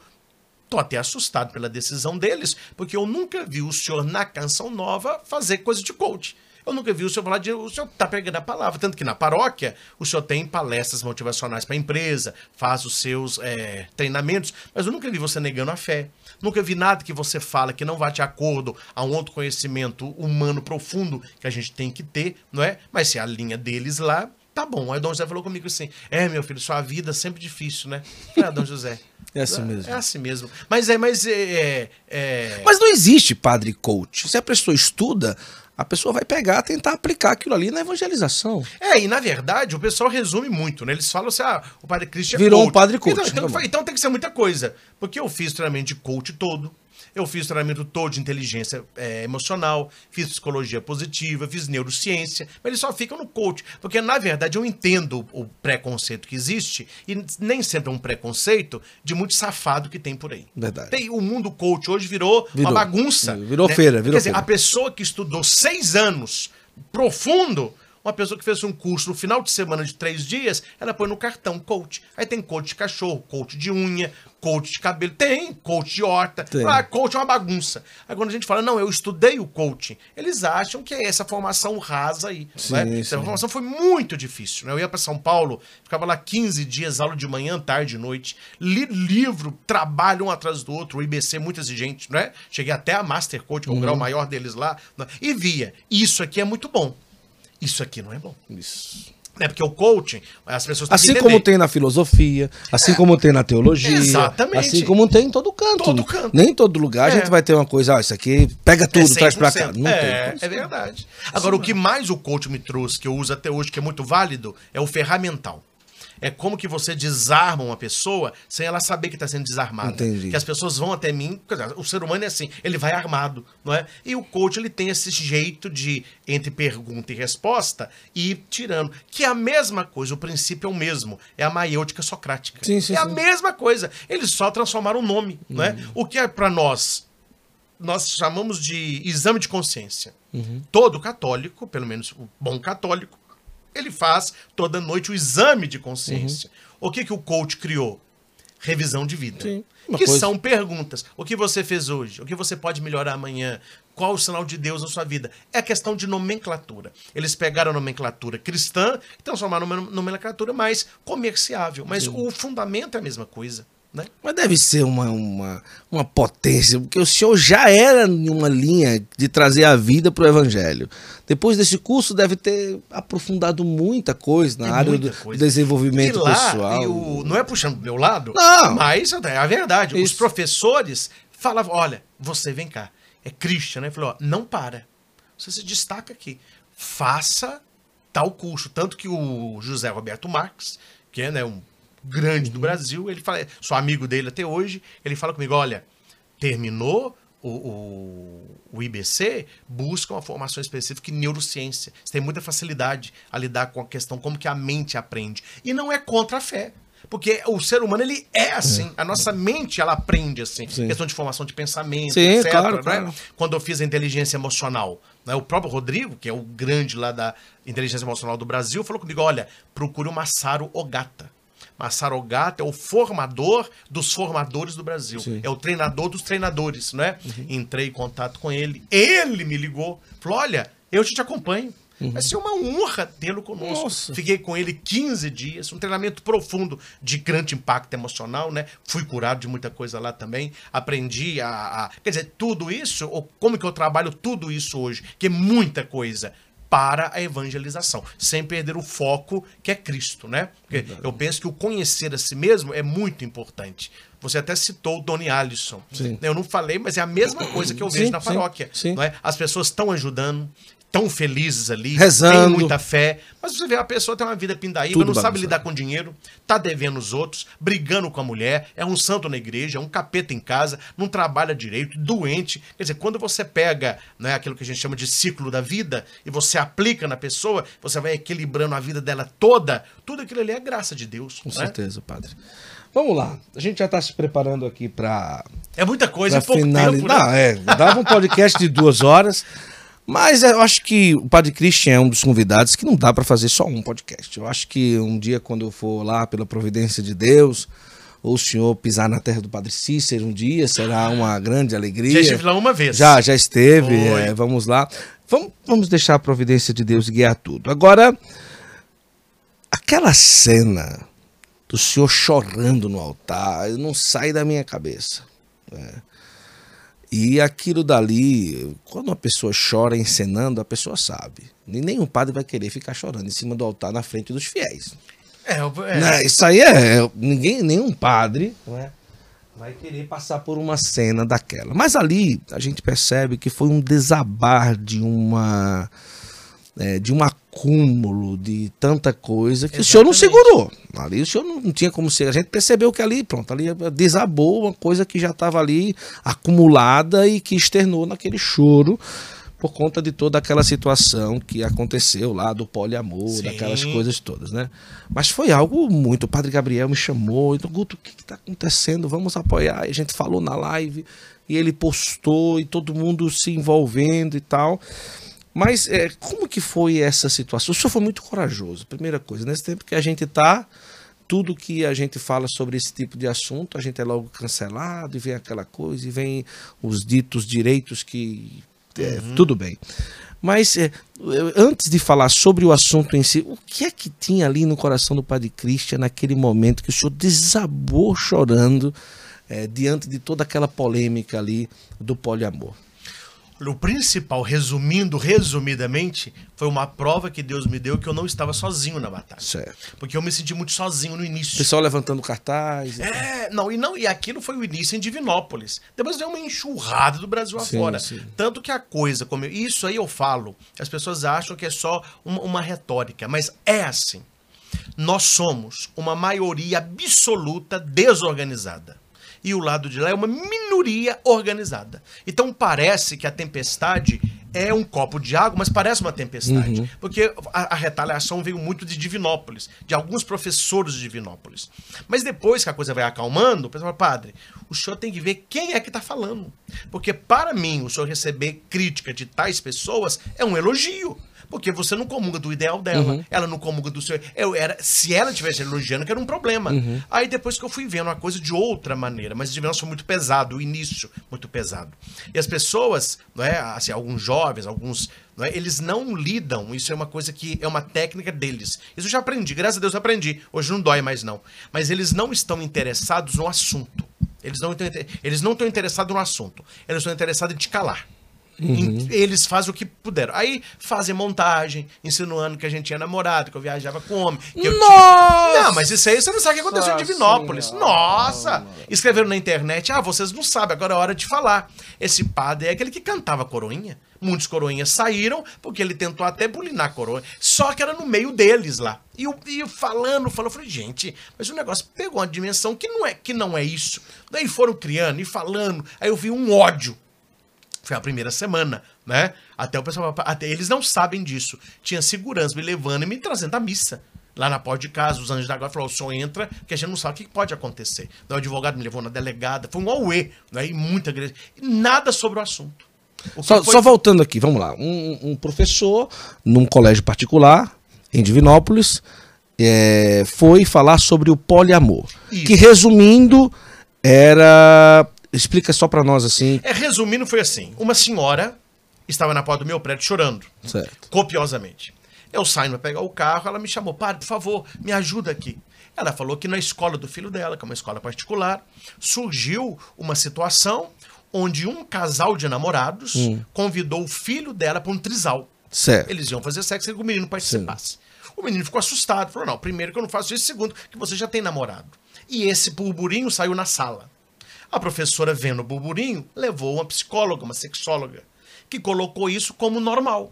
Tô até assustado pela decisão deles, porque eu nunca vi o senhor na Canção Nova fazer coisa de coach. Eu nunca vi o senhor falar de. O senhor tá pegando a palavra. Tanto que na paróquia, o senhor tem palestras motivacionais para a empresa, faz os seus é, treinamentos, mas eu nunca vi você negando a fé. Nunca vi nada que você fala que não vá de acordo a um outro conhecimento humano profundo que a gente tem que ter, não é? Mas se a linha deles lá, tá bom. Aí o Dom José falou comigo assim: É, meu filho, sua vida é sempre difícil, né? Ah, Dom José. É assim mesmo. É assim mesmo. Mas é, mas é. é- Mas não existe padre coach. Se a pessoa estuda, a pessoa vai pegar, tentar aplicar aquilo ali na evangelização. É, e na verdade o pessoal resume muito, né? Eles falam assim: ah, o padre Christian é Virou um padre coach, Então, então, então tem que ser muita coisa. Porque eu fiz treinamento de coach todo. Eu fiz treinamento todo de inteligência é, emocional, fiz psicologia positiva, fiz neurociência, mas eles só ficam no coach. Porque, na verdade, eu entendo o preconceito que existe, e nem sempre é um preconceito de muito safado que tem por aí. Verdade. Tem, o mundo coach hoje virou, Virou. uma bagunça. Virou feira, virou Quer dizer, feira. a pessoa que estudou seis anos profundo, uma pessoa que fez um curso no final de semana de três dias, ela põe no cartão coach. Aí tem coach de cachorro, coach de unha, coach de cabelo, tem coach de horta. Tem. Ah, coach é uma bagunça. Aí quando a gente fala, não, eu estudei o coaching, eles acham que é essa formação rasa aí. Sim, né? sim. Essa formação foi muito difícil. Né? Eu ia para São Paulo, ficava lá 15 dias, aula de manhã, tarde e noite, li livro, trabalho um atrás do outro, o IBC muito exigente, né? Cheguei até a Master Coach, que é o Uhum. grau maior deles lá, né? e via, isso aqui é muito bom. Isso aqui não é bom. Isso. É porque o coaching, as pessoas têm Assim que como tem na filosofia, assim como tem na teologia, Exatamente. assim como tem em todo canto. Todo canto. Nem em todo lugar a É. gente vai ter uma coisa, ah, isso aqui pega tudo, É traz pra cá. 100%. Não é, tem. é verdade. Agora, o que mais o coach me trouxe, que eu uso até hoje, que é muito válido, é o ferramental. É como que você desarma uma pessoa sem ela saber que está sendo desarmada. Entendi. Que as pessoas vão até mim, o ser humano é assim, ele vai armado, não é? E o coach ele tem esse jeito de entre pergunta e resposta e ir tirando, que é a mesma coisa, o princípio é o mesmo, é a maiêutica socrática. Sim, sim, é a sim. mesma coisa. Eles só transformaram o nome, não é? O que é para nós nós chamamos de exame de consciência. Todo católico, pelo menos o bom católico, ele faz toda noite o exame de consciência. O que, que o coach criou? Revisão de vida. Sim, que coisa- são perguntas. O que você fez hoje? O que você pode melhorar amanhã? Qual o sinal de Deus na sua vida? É questão de nomenclatura. Eles pegaram a nomenclatura cristã e transformaram numa nomenclatura mais comerciável. Mas o fundamento é a mesma coisa. Né? Mas deve ser uma, uma, uma potência, porque o senhor já era em uma linha de trazer a vida para o evangelho. Depois desse curso, deve ter aprofundado muita coisa na Tem área do coisa. desenvolvimento E lá, pessoal. o- não é puxando pro meu lado, Não. mas é a verdade. Os Isso. professores falavam: olha, você vem cá, é Christian, né? Falou: não para. Você se destaca aqui. Faça tal curso. Tanto que o José Roberto Marques, que é né, um grande Uhum. do Brasil, ele fala, sou amigo dele até hoje, ele fala comigo: olha, terminou o, o, o IBC, busca uma formação específica em neurociência. Você tem muita facilidade a lidar com a questão como que a mente aprende. E não é contra a fé. Porque o ser humano, ele é assim. A nossa mente, ela aprende assim. Sim. Questão de formação de pensamento, Sim, etc. claro, né? claro. Quando eu fiz a inteligência emocional, né? o próprio Rodrigo, que é o grande lá da inteligência emocional do Brasil, falou comigo, olha, procure o Masaru Ogata. Masaru Ogata é o formador dos formadores do Brasil. Sim. Uhum. É o treinador dos treinadores, né? Entrei em contato com ele. Ele me ligou. Falou, olha, eu te acompanho. Vai ser uma honra tê-lo conosco. Uhum. Nossa. Fiquei com ele 15 dias, um treinamento profundo de grande impacto emocional, né? Fui curado de muita coisa lá também. Aprendi a, a- Quer dizer, tudo isso, ou como que eu trabalho tudo isso hoje, que é muita coisa para a evangelização, sem perder o foco que é Cristo, né? Porque eu penso que o conhecer a si mesmo é muito importante. Você até citou o Doni Alisson. Sim. Eu não falei, mas é a mesma coisa que eu vejo Sim, na paróquia. sim. não é? As pessoas estão ajudando, estão felizes ali, Rezando. têm muita fé, mas você vê a pessoa tem uma vida pindaíba, Tudo não sabe lidar com dinheiro, tá devendo os outros, brigando com a mulher, é um santo na igreja, é um capeta em casa, não trabalha direito, doente. Quer dizer, quando você pega né, aquilo que a gente chama de ciclo da vida e você aplica na pessoa, você vai equilibrando a vida dela toda, tudo aquilo ali é graça de Deus. Com né? certeza, padre. Vamos lá. A gente já está se preparando aqui para É muita coisa, em pouco finali- tempo, né? Não, é, dava um podcast de duas horas. Mas eu acho que o Padre Christian é um dos convidados que não dá para fazer só um podcast. Eu acho que um dia, quando eu for lá pela providência de Deus, ou o senhor pisar na terra do Padre Cícero um dia, será uma grande alegria. Já estive lá uma vez. Já, já esteve. É, vamos lá. Vamos, vamos deixar a providência de Deus guiar tudo. Agora, aquela cena do senhor chorando no altar não sai da minha cabeça. né? E aquilo dali, quando uma pessoa chora encenando, a pessoa sabe. E nenhum padre vai querer ficar chorando em cima do altar na frente dos fiéis. É, é. Né? Isso aí é. Ninguém, nenhum padre né, vai querer passar por uma cena daquela. Mas ali a gente percebe que foi um desabar de uma. É, de um acúmulo de tanta coisa que o senhor não Exatamente. segurou. Ali o senhor não, não tinha como ser. A gente percebeu que ali, pronto, ali desabou uma coisa que já estava ali acumulada e que externou naquele choro por conta de toda aquela situação que aconteceu lá do poliamor, Sim. daquelas coisas todas, né? Mas foi algo muito. O Padre Gabriel me chamou, então, Guto, o que está acontecendo? Vamos apoiar. E a gente falou na live e ele postou e todo mundo se envolvendo e tal. Mas é, como que foi essa situação? O senhor foi muito corajoso, primeira coisa. Nesse tempo que a gente está, tudo que a gente fala sobre esse tipo de assunto, a gente é logo cancelado e vem aquela coisa, e vem os ditos direitos que. é, Tudo bem. Mas é, antes de falar sobre o assunto em si, o que é que tinha ali no coração do Padre Christian naquele momento que o senhor desabou chorando é, diante de toda aquela polêmica ali do poliamor? O principal, resumindo resumidamente, foi uma prova que Deus me deu que eu não estava sozinho na batalha. Certo. Porque eu me senti muito sozinho no O início. pessoal levantando cartaz. É, não, e não, e aquilo foi o início em Divinópolis. Depois veio uma enxurrada do Brasil Sim, afora. sim. Tanto que a coisa, como eu- isso aí eu falo, as pessoas acham que é só uma, uma retórica, mas é assim. Nós somos uma maioria absoluta desorganizada. E o lado de lá é uma minoria organizada. Então parece que a tempestade é um copo de água, mas parece uma tempestade. Porque a, a retaliação veio muito de Divinópolis, de alguns professores de Divinópolis. Mas depois que a coisa vai acalmando, o pessoal fala, padre, o senhor tem que ver quem é que está falando. Porque para mim, o senhor receber crítica de tais pessoas é um elogio. Porque você não comunga do ideal dela, ela não comunga do seu. Eu era, se ela tivesse elogiando, que era um problema. Aí depois que eu fui vendo a coisa de outra maneira, mas de nossa foi muito pesado, o início muito pesado. E as pessoas, não é, assim, alguns jovens, alguns, não é, eles não lidam, isso é uma coisa que é uma técnica deles. Isso eu já aprendi, graças a Deus eu aprendi. Hoje não dói mais não. Mas eles não estão interessados no assunto. Eles não, eles não estão interessados no assunto. Eles estão interessados em te calar. Em- Eles fazem o que puderam. Aí fazem montagem, insinuando que a gente tinha namorado, que eu viajava com homem. Que eu tinha- Nossa! Não, mas isso aí você não sabe o que aconteceu em Divinópolis. Senhora. Nossa! Escreveram na internet, ah, vocês não sabem, agora é hora de falar. Esse padre é aquele que cantava coroinha. Muitos coroinhas saíram porque ele tentou até bulinar a coroa. Só que era no meio deles lá. E eu, e eu falando, falando, eu falei, gente, mas o negócio pegou uma dimensão que não é, que não é isso. Daí foram criando e falando. Aí eu vi um ódio. Foi a primeira semana, né? Até o pessoal, até eles não sabem disso. Tinha segurança me levando e me trazendo à missa. Lá na porta de casa, os anjos da guarda falaram: o senhor entra, que a gente não sabe o que pode acontecer. O advogado me levou na delegada, foi um auê, né? E muita igreja. E nada sobre o assunto. O Só, foi- só voltando aqui, vamos lá. Um, um professor num colégio particular, em Divinópolis, é, foi falar sobre o poliamor. Isso. Que resumindo, era. Explica só pra nós assim. É, resumindo, foi assim: uma senhora estava na porta do meu prédio chorando. Certo. copiosamente. Eu saio para pegar o carro, ela me chamou, padre, por favor, me ajuda aqui. Ela falou que na escola do filho dela, que é uma escola particular, surgiu uma situação onde um casal de namorados convidou o filho dela para um trisal. Certo. Eles iam fazer sexo e que o menino participasse. O menino ficou assustado, falou: não, primeiro que eu não faço isso, segundo, que você já tem namorado. E esse burburinho saiu na sala. A professora, vendo o burburinho, levou uma psicóloga, uma sexóloga, que colocou isso como normal.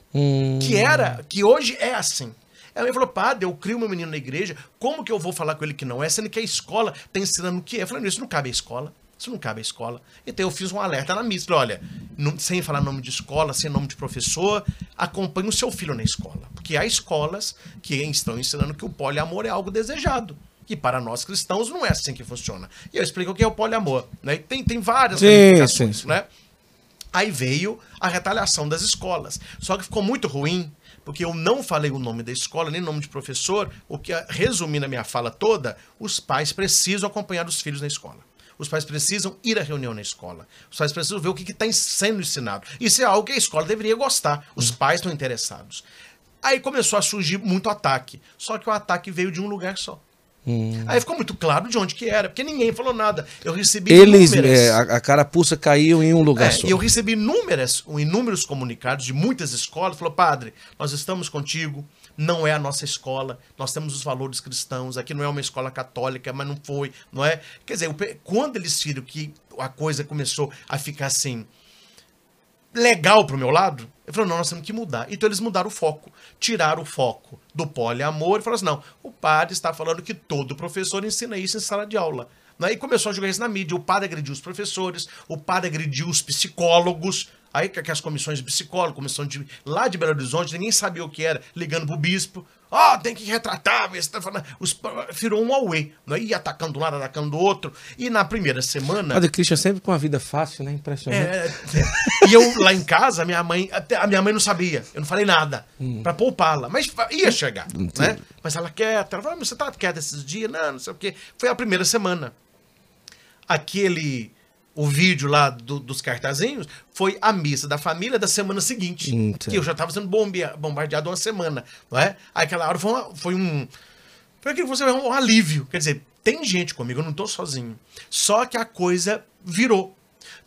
Que era, que hoje é assim. Ela me falou, padre, eu crio meu menino na igreja, como que eu vou falar com ele que não é, sendo que a escola está ensinando o que é? Eu falei, isso não cabe à escola. Isso não cabe à escola. Então eu fiz um alerta na missa. Olha, não- sem falar nome de escola, sem nome de professor, acompanhe o seu filho na escola. Porque há escolas que estão ensinando que o poliamor é algo desejado. E para nós cristãos não é assim que funciona. E eu explico o que é o poliamor. Né? E Tem, tem várias Sim, sim, sim. né? Aí veio a retaliação das escolas. Só que ficou muito ruim, porque eu não falei o nome da escola, nem o nome de professor. O que, resumindo a minha fala toda, os pais precisam acompanhar os filhos na escola. Os pais precisam ir à reunião na escola. Os pais precisam ver o que está sendo ensinado. Isso é algo que a escola deveria gostar. Os pais estão interessados. Aí começou a surgir muito ataque. Só que o ataque veio de um lugar só. Aí ficou muito claro de onde que era, porque ninguém falou nada. Eu recebi Eles, inúmeras- é, a, a carapuça caiu em um lugar é, só. e eu recebi inúmeras, inúmeros comunicados de muitas escolas. Falou, padre, nós estamos contigo, não é a nossa escola, nós temos os valores cristãos, aqui não é uma escola católica, mas não foi, não é? Quer dizer, quando eles viram que a coisa começou a ficar assim, legal pro meu lado, eu falei, não, nós temos que mudar. Então eles mudaram o foco, tiraram o foco do poliamor e falaram assim, não, o padre está falando que todo professor ensina isso em sala de aula. Aí começou a jogar isso na mídia, o padre agrediu os professores, o padre agrediu os psicólogos, aí que as comissões de psicólogo, comissão de lá de Belo Horizonte, ninguém sabia o que era, ligando pro bispo, ó, tem que retratar, você tá falando, os, virou um auê, né? e atacando um lado, atacando o outro, e na primeira semana... Padre Christian sempre com uma vida fácil, né? Impressionante. É, é. e eu lá em casa, a minha mãe, até a minha mãe não sabia. Eu não falei nada pra poupá-la, mas ia chegar, né? Mas ela quieta, ela falou: "Ah, mas "Você tá quieta esses dias?" Não, não sei o quê. Foi a primeira semana. Aquele o vídeo lá do- dos cartazinhos foi a missa da família da semana seguinte, Hum, que eu já tava sendo bombea- bombardeado uma semana, não é? Aí aquela hora foi, uma- foi um foi aquilo que você um alívio. Quer dizer, tem gente comigo, eu não tô sozinho. Só que a coisa virou.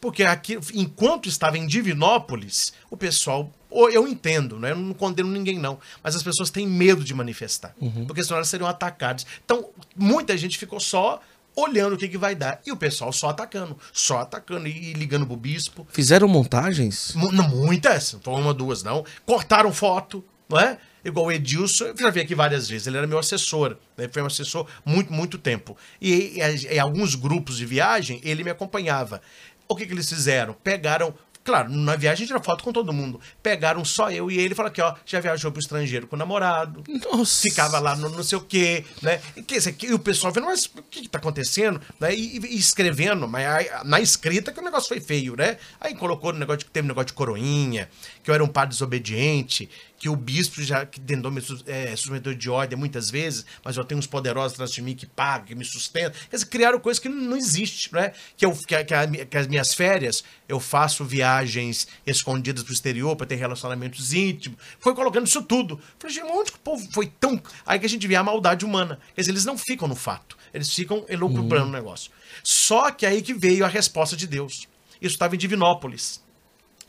Porque aqui, enquanto estava em Divinópolis, o pessoal. Eu entendo, né? eu não condeno ninguém, não. Mas as pessoas têm medo de manifestar. Porque senão elas seriam atacadas. Então, muita gente ficou só olhando o que, que vai dar. E o pessoal só atacando, só atacando e, ligando pro bispo. Fizeram montagens? Mu- não, muitas, não foi uma, duas, não. Cortaram foto, não é? Igual o Edilson, eu já vi aqui várias vezes, ele era meu assessor, né? foi um assessor muito, muito tempo. E, e- e alguns grupos de viagem, ele me acompanhava. O que, que eles fizeram? Pegaram. Claro, na viagem tira foto com todo mundo. Pegaram só eu e ele e falaram aqui, ó, já viajou pro estrangeiro com o namorado. Nossa. Ficava lá no não sei o quê, né? E, quer dizer, que o pessoal vendo, mas o que, que tá acontecendo? Né? E, e escrevendo, mas aí, na escrita que o negócio foi feio, né? Aí colocou no negócio de, teve um negócio de coroinha, que eu era um padre desobediente, que o bispo já que tentou me é, submeter de ordem muitas vezes, mas eu tenho uns poderosos atrás de mim que pagam, que me sustentam. Quer dizer, criaram coisas que não existem, né? Que, eu, que, que, a, que as minhas férias eu faço viagens escondidas pro exterior para ter relacionamentos íntimos. Foi colocando isso tudo. Falei, gente, onde que o povo foi tão. Aí que a gente vê a maldade humana. Quer dizer, eles não ficam no fato, eles ficam elucubrando uhum. o negócio. Só que aí que veio a resposta de Deus. Isso estava em Divinópolis.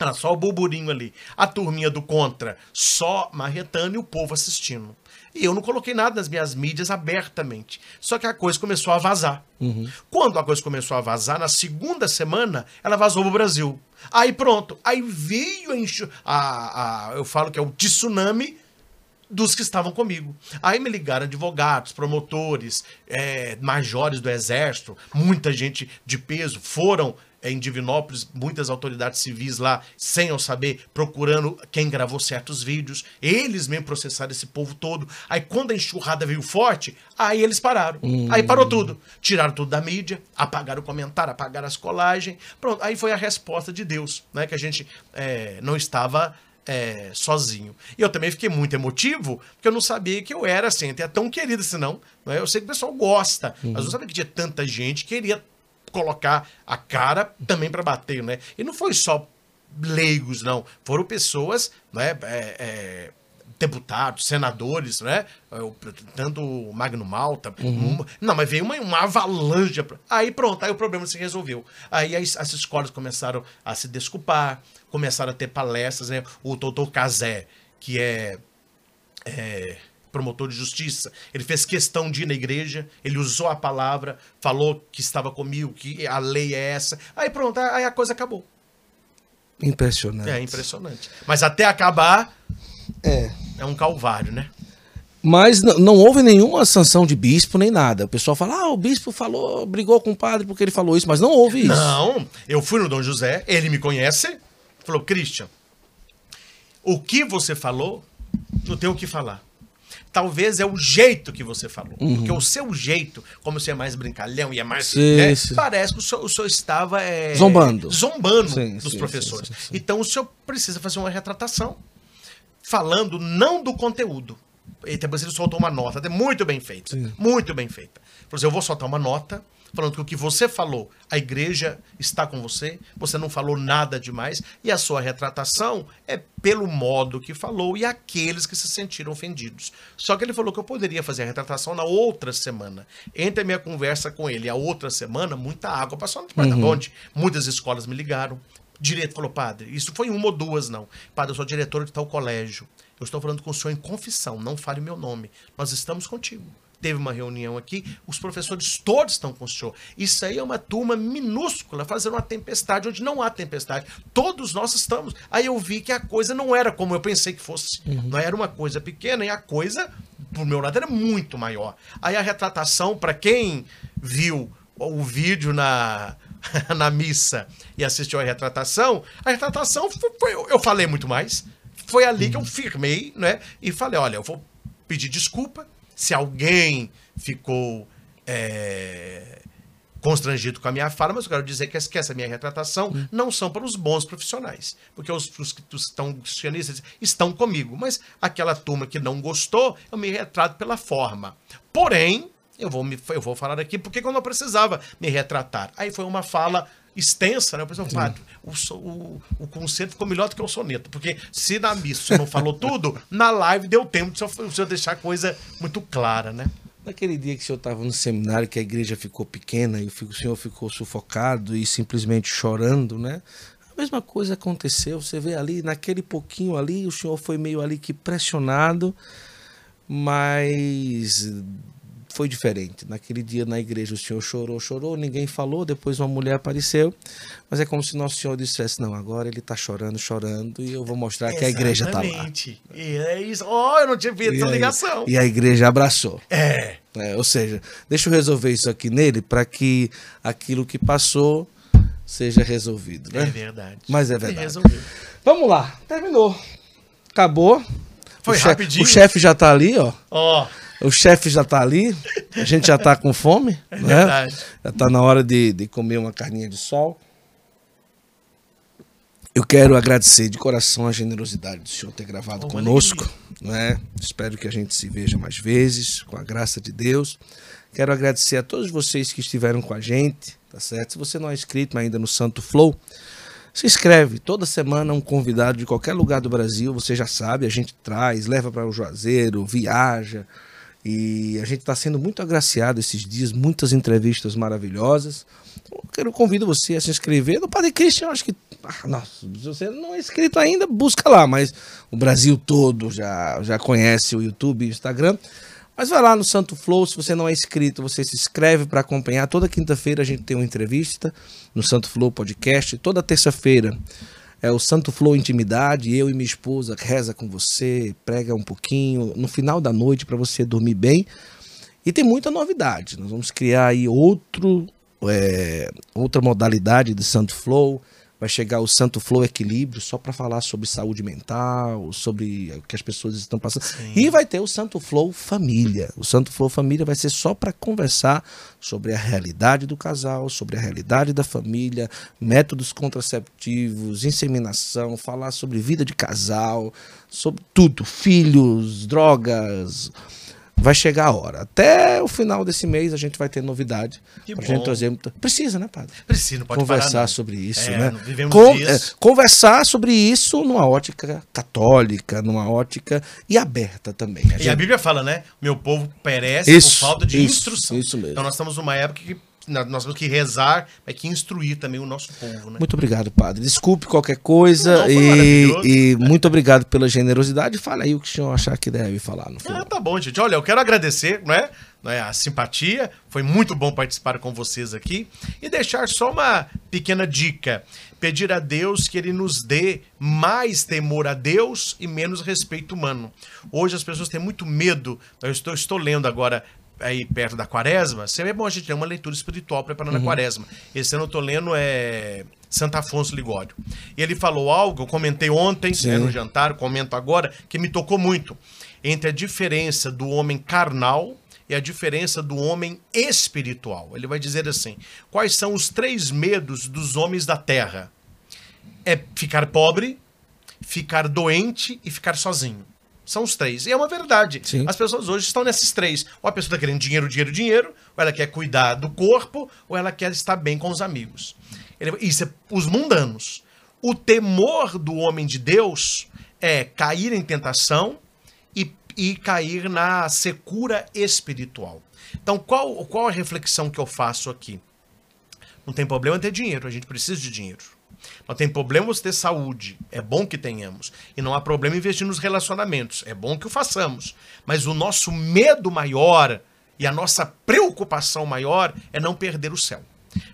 Era só o burburinho ali. A turminha do contra, só marretando e o povo assistindo. E eu não coloquei nada nas minhas mídias abertamente. Só que a coisa começou a vazar. Uhum. Quando a coisa começou a vazar, na segunda semana, ela vazou pro Brasil. Aí pronto. Aí veio a, a, a eu falo que é o tsunami dos que estavam comigo. Aí me ligaram advogados, promotores, é, majores do exército, muita gente de peso foram em Divinópolis, muitas autoridades civis lá, sem eu saber, procurando quem gravou certos vídeos. Eles mesmo processaram esse povo todo. Aí quando a enxurrada veio forte, aí eles pararam. Hum. Aí parou tudo. Tiraram tudo da mídia, apagaram o comentário, apagaram as colagens. Pronto, aí foi a resposta de Deus, né? Que a gente é, não estava é, sozinho. E eu também fiquei muito emotivo, porque eu não sabia que eu era assim, até tão querido assim, não. Né? Eu sei que o pessoal gosta, uhum. mas eu não sabia que tinha tanta gente que queria colocar a cara também para bater, né? E não foi só leigos, não. Foram pessoas, né? É, é, deputados, senadores, né? Tanto o Magno Malta. Uhum. Um, não, mas veio uma, uma avalanche. Aí pronto, aí o problema se resolveu. Aí as, as escolas começaram a se desculpar, começaram a ter palestras, né? O doutor Cazé, que é, é promotor de justiça, ele fez questão de ir na igreja, ele usou a palavra, falou que estava comigo, que a lei é essa. Aí pronto, aí a coisa acabou. Impressionante. É impressionante. Mas até acabar é, é um calvário, né? Mas não houve nenhuma sanção de bispo nem nada. O pessoal fala, ah, o bispo falou, brigou com o padre porque ele falou isso, mas não houve isso. Não, eu fui no Dom José, ele me conhece, falou, Christian, o que você falou, eu tenho que falar talvez é o jeito que você falou. Uhum. Porque o seu jeito, como você é mais brincalhão e é mais. Sim, né, sim. Parece que o senhor, o senhor estava. É, zombando. Zombando sim, dos professores. Então o senhor precisa fazer uma retratação. Falando não do conteúdo. E depois ele soltou uma nota, muito bem feita. Muito bem feita. Por exemplo, eu vou soltar uma nota falando que o que você falou, a igreja está com você, você não falou nada demais, e a sua retratação é pelo modo que falou e aqueles que se sentiram ofendidos. Só que ele falou que eu poderia fazer a retratação na outra semana. Entre a minha conversa com ele e a outra semana, muita água passou no uhum. onde muitas escolas me ligaram. Direito falou, padre, isso foi uma ou duas, não. Padre, eu sou diretor de tal colégio. Eu estou falando com o senhor em confissão, não fale meu nome. Nós estamos contigo teve uma reunião aqui, os professores todos estão com o senhor. Isso aí é uma turma minúscula, fazendo uma tempestade onde não há tempestade. Todos nós estamos. Aí eu vi que a coisa não era como eu pensei que fosse. Uhum. Não era uma coisa pequena, e a coisa, por meu lado, era muito maior. Aí a retratação, para quem viu o vídeo na, na missa e assistiu a retratação, a retratação foi, foi eu falei muito mais. Foi ali uhum. que eu uhum. firmei, né? E falei: olha, eu vou pedir desculpa se alguém ficou é, constrangido com a minha fala, mas eu quero dizer que essa minha retratação hum. não são para os bons profissionais, porque os, os, os estão, cristianistas estão comigo, mas aquela turma que não gostou, eu me retrato pela forma. Porém, eu vou, me, eu vou falar aqui porque eu não precisava me retratar. Aí foi uma fala extensa, né? O pessoal fala, o, o, o conceito ficou melhor do que o soneto, porque se na missa você não falou tudo, na live deu tempo de o senhor deixar a coisa muito clara, né? Naquele dia que o senhor estava no seminário, que a igreja ficou pequena e o senhor ficou sufocado e simplesmente chorando, né? A mesma coisa aconteceu. Você vê ali, naquele pouquinho ali, o senhor foi meio ali que pressionado, mas foi diferente. Naquele dia na igreja o Senhor chorou, chorou, ninguém falou, depois uma mulher apareceu, mas é como se Nosso Senhor dissesse, não, agora ele está chorando, chorando, e eu vou mostrar Exatamente. que a igreja está lá. Exatamente. E é isso. Oh, eu não tinha visto essa ligação. E a igreja abraçou. É. é. Ou seja, deixa eu resolver isso aqui nele para que aquilo que passou seja resolvido. Né? É verdade. Mas é verdade. Vamos lá, terminou. Acabou. Foi o rapidinho. O chefe já está ali, ó. Ó. Oh. O chefe já está ali, a gente já está com fome, é né? Verdade. Já está na hora de, de comer uma carninha de sol. Eu quero agradecer de coração a generosidade do senhor ter gravado Oh, conosco. Né? Espero que a gente se veja mais vezes, com a graça de Deus. Quero agradecer a todos vocês que estiveram com a gente, tá certo? Se você não é inscrito ainda no Santo Flow, se inscreve. Toda semana um convidado de qualquer lugar do Brasil, você já sabe, a gente traz, leva para o Juazeiro, viaja. E a gente está sendo muito agraciado esses dias, muitas entrevistas maravilhosas. Eu quero convido você a se inscrever no Padre Christian. Acho que, ah, nossa, se você não é inscrito ainda, busca lá. Mas o Brasil todo já, já conhece o YouTube e o Instagram. Mas vai lá no Santo Flow, se você não é inscrito, você se inscreve para acompanhar. Toda quinta-feira a gente tem uma entrevista no Santo Flow Podcast. Toda terça-feira é o Santo Flow Intimidade. Eu e minha esposa reza com você, prega um pouquinho no final da noite para você dormir bem. E tem muita novidade. Nós vamos criar aí outro, é, outra modalidade de Santo Flow. Vai chegar o Santo Flow Equilíbrio só para falar sobre saúde mental, sobre o que as pessoas estão passando. Sim. E vai ter o Santo Flow Família. O Santo Flow Família vai ser só para conversar sobre a realidade do casal, sobre a realidade da família, métodos contraceptivos, inseminação, falar sobre vida de casal, sobre tudo, filhos, drogas. Vai chegar a hora. Até o final desse mês a gente vai ter novidade. Que pra bom. gente trazer. Precisa, né, padre? Precisa, não pode conversar parar, não. sobre isso, É, né? Con- é, conversar sobre isso numa ótica católica, numa ótica e aberta também. A E a gente- Bíblia fala, né? Meu povo perece Isso, por falta de isso, instrução. isso mesmo. Então nós estamos numa época que nós temos que rezar, mas que instruir também o nosso povo, né? Muito obrigado, padre. Desculpe qualquer coisa Não, e, e muito obrigado pela generosidade. Fala aí o que o senhor achar que deve falar no Ah, final. tá bom, gente. Olha, eu quero agradecer, não é? Não é? A simpatia. Foi muito bom participar com vocês aqui. E deixar só uma pequena dica. Pedir a Deus que Ele nos dê mais temor a Deus e menos respeito humano. Hoje as pessoas têm muito medo. Eu estou, estou lendo agora aí perto da quaresma. Sempre é bom a gente ter uma leitura espiritual preparando a quaresma. Esse ano eu estou lendo é Santo Afonso Ligório. E ele falou algo, eu comentei ontem Sim. né, no jantar, comento agora, que me tocou muito. Entre a diferença do homem carnal e a diferença do homem espiritual. Ele vai dizer assim: quais são os três medos dos homens da terra? É ficar pobre, ficar doente e ficar sozinho. São os três. E é uma verdade. Sim. As pessoas hoje estão nesses três. Ou a pessoa está querendo dinheiro, dinheiro, dinheiro, ou ela quer cuidar do corpo, ou ela quer estar bem com os amigos. Ele- Isso é os mundanos. O temor do homem de Deus é cair em tentação e, e cair na secura espiritual. Então, qual, qual a reflexão que eu faço aqui? Não tem problema ter dinheiro, a gente precisa de dinheiro. Não tem problema você ter saúde, é bom que tenhamos. E não há problema investir nos relacionamentos, é bom que o façamos. Mas o nosso medo maior e a nossa preocupação maior é não perder o céu.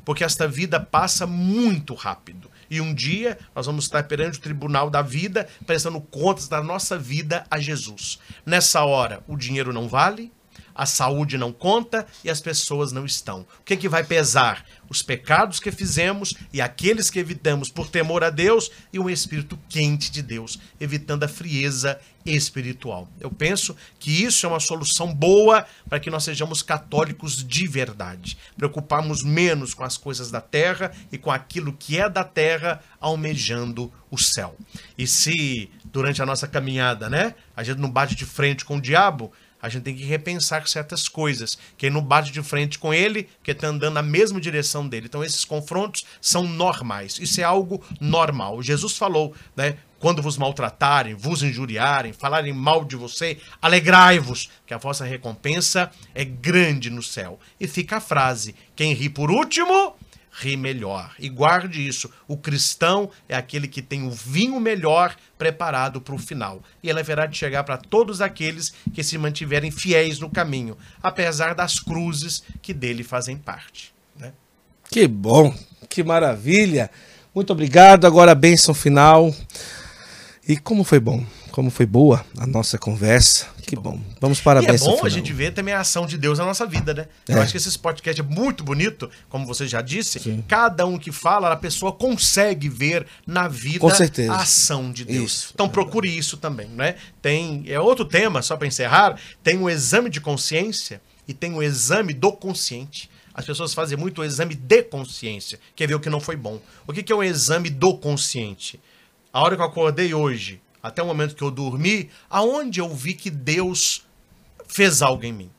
Porque esta vida passa muito rápido. E um dia nós vamos estar perante o tribunal da vida, prestando contas da nossa vida a Jesus. Nessa hora, o dinheiro não vale, a saúde não conta e as pessoas não estão. O que, que vai pesar? Os pecados que fizemos e aqueles que evitamos por temor a Deus e um espírito quente de Deus, evitando a frieza espiritual. Eu penso que isso é uma solução boa para que nós sejamos católicos de verdade. Preocuparmos menos com as coisas da terra e com aquilo que é da terra, almejando o céu. E se durante a nossa caminhada, né, a gente não bate de frente com o diabo, a gente tem que repensar certas coisas. Quem não bate de frente com ele, que está andando na mesma direção dele. Então, esses confrontos são normais. Isso é algo normal. Jesus falou, né? Quando vos maltratarem, vos injuriarem, falarem mal de você, alegrai-vos, que a vossa recompensa é grande no céu. E fica a frase: quem ri por último, ri melhor. E guarde isso: o cristão é aquele que tem o vinho melhor preparado para o final. E ele haverá de chegar para todos aqueles que se mantiverem fiéis no caminho, apesar das cruzes que dele fazem parte. né? Que bom, que maravilha. Muito obrigado. Agora a bênção final. E como foi bom, como foi boa a nossa conversa. Que, bom. Vamos para a E é bom a gente ver também a ação de Deus na nossa vida, né? Eu É. acho que esse podcast é muito bonito, como você já disse. Sim. Cada um que fala, a pessoa consegue ver na vida a ação de Deus. Isso, então procure isso também, né? Tem é outro tema só para encerrar, tem o exame de consciência e tem o exame do consciente. as pessoas fazem muito o exame de consciência, quer ver o que não foi bom. O que, que é um exame do consciente? A hora que eu acordei hoje, até o momento que eu dormi, aonde eu vi que Deus fez algo em mim?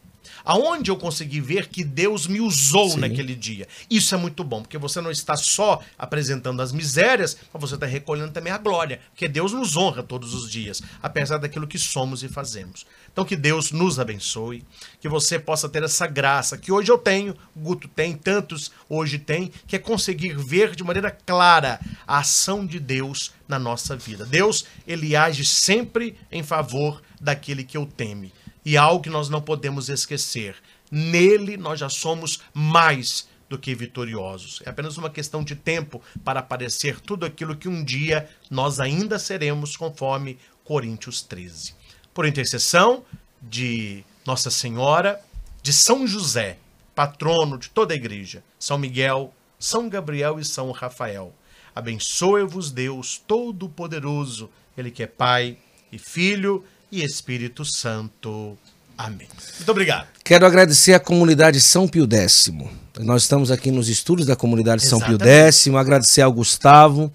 Aonde eu consegui ver que Deus me usou Sim. naquele dia. Isso é muito bom, porque você não está só apresentando as misérias, mas você está recolhendo também a glória, porque Deus nos honra todos os dias, apesar daquilo que somos e fazemos. Então que Deus nos abençoe, que você possa ter essa graça que hoje eu tenho, Guto tem, tantos hoje tem, que é conseguir ver de maneira clara a ação de Deus na nossa vida. Deus, ele age sempre em favor daquele que eu teme. E algo que nós não podemos esquecer: nele nós já somos mais do que vitoriosos. É apenas uma questão de tempo para aparecer tudo aquilo que um dia nós ainda seremos, conforme Coríntios 13. Por intercessão de Nossa Senhora, de São José, patrono de toda a igreja, São Miguel, São Gabriel e São Rafael. Abençoe-vos Deus Todo-Poderoso, Ele que é Pai e Filho e Espírito Santo. Amém. Muito obrigado. Quero agradecer à comunidade São Pio X. Nós estamos aqui nos estúdios da comunidade Exatamente. São Pio X. Agradecer ao Gustavo,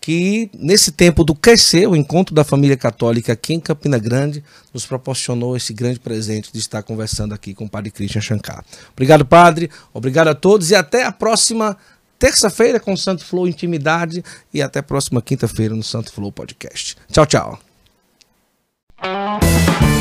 que nesse tempo do crescer, o encontro da família católica aqui em Campina Grande, nos proporcionou esse grande presente de estar conversando aqui com o Padre Christian Shankar. Obrigado, Padre. Obrigado a todos e até a próxima terça-feira com o Santo Flow Intimidade e até a próxima quinta-feira no Santo Flow Podcast. Tchau, tchau. Thank you.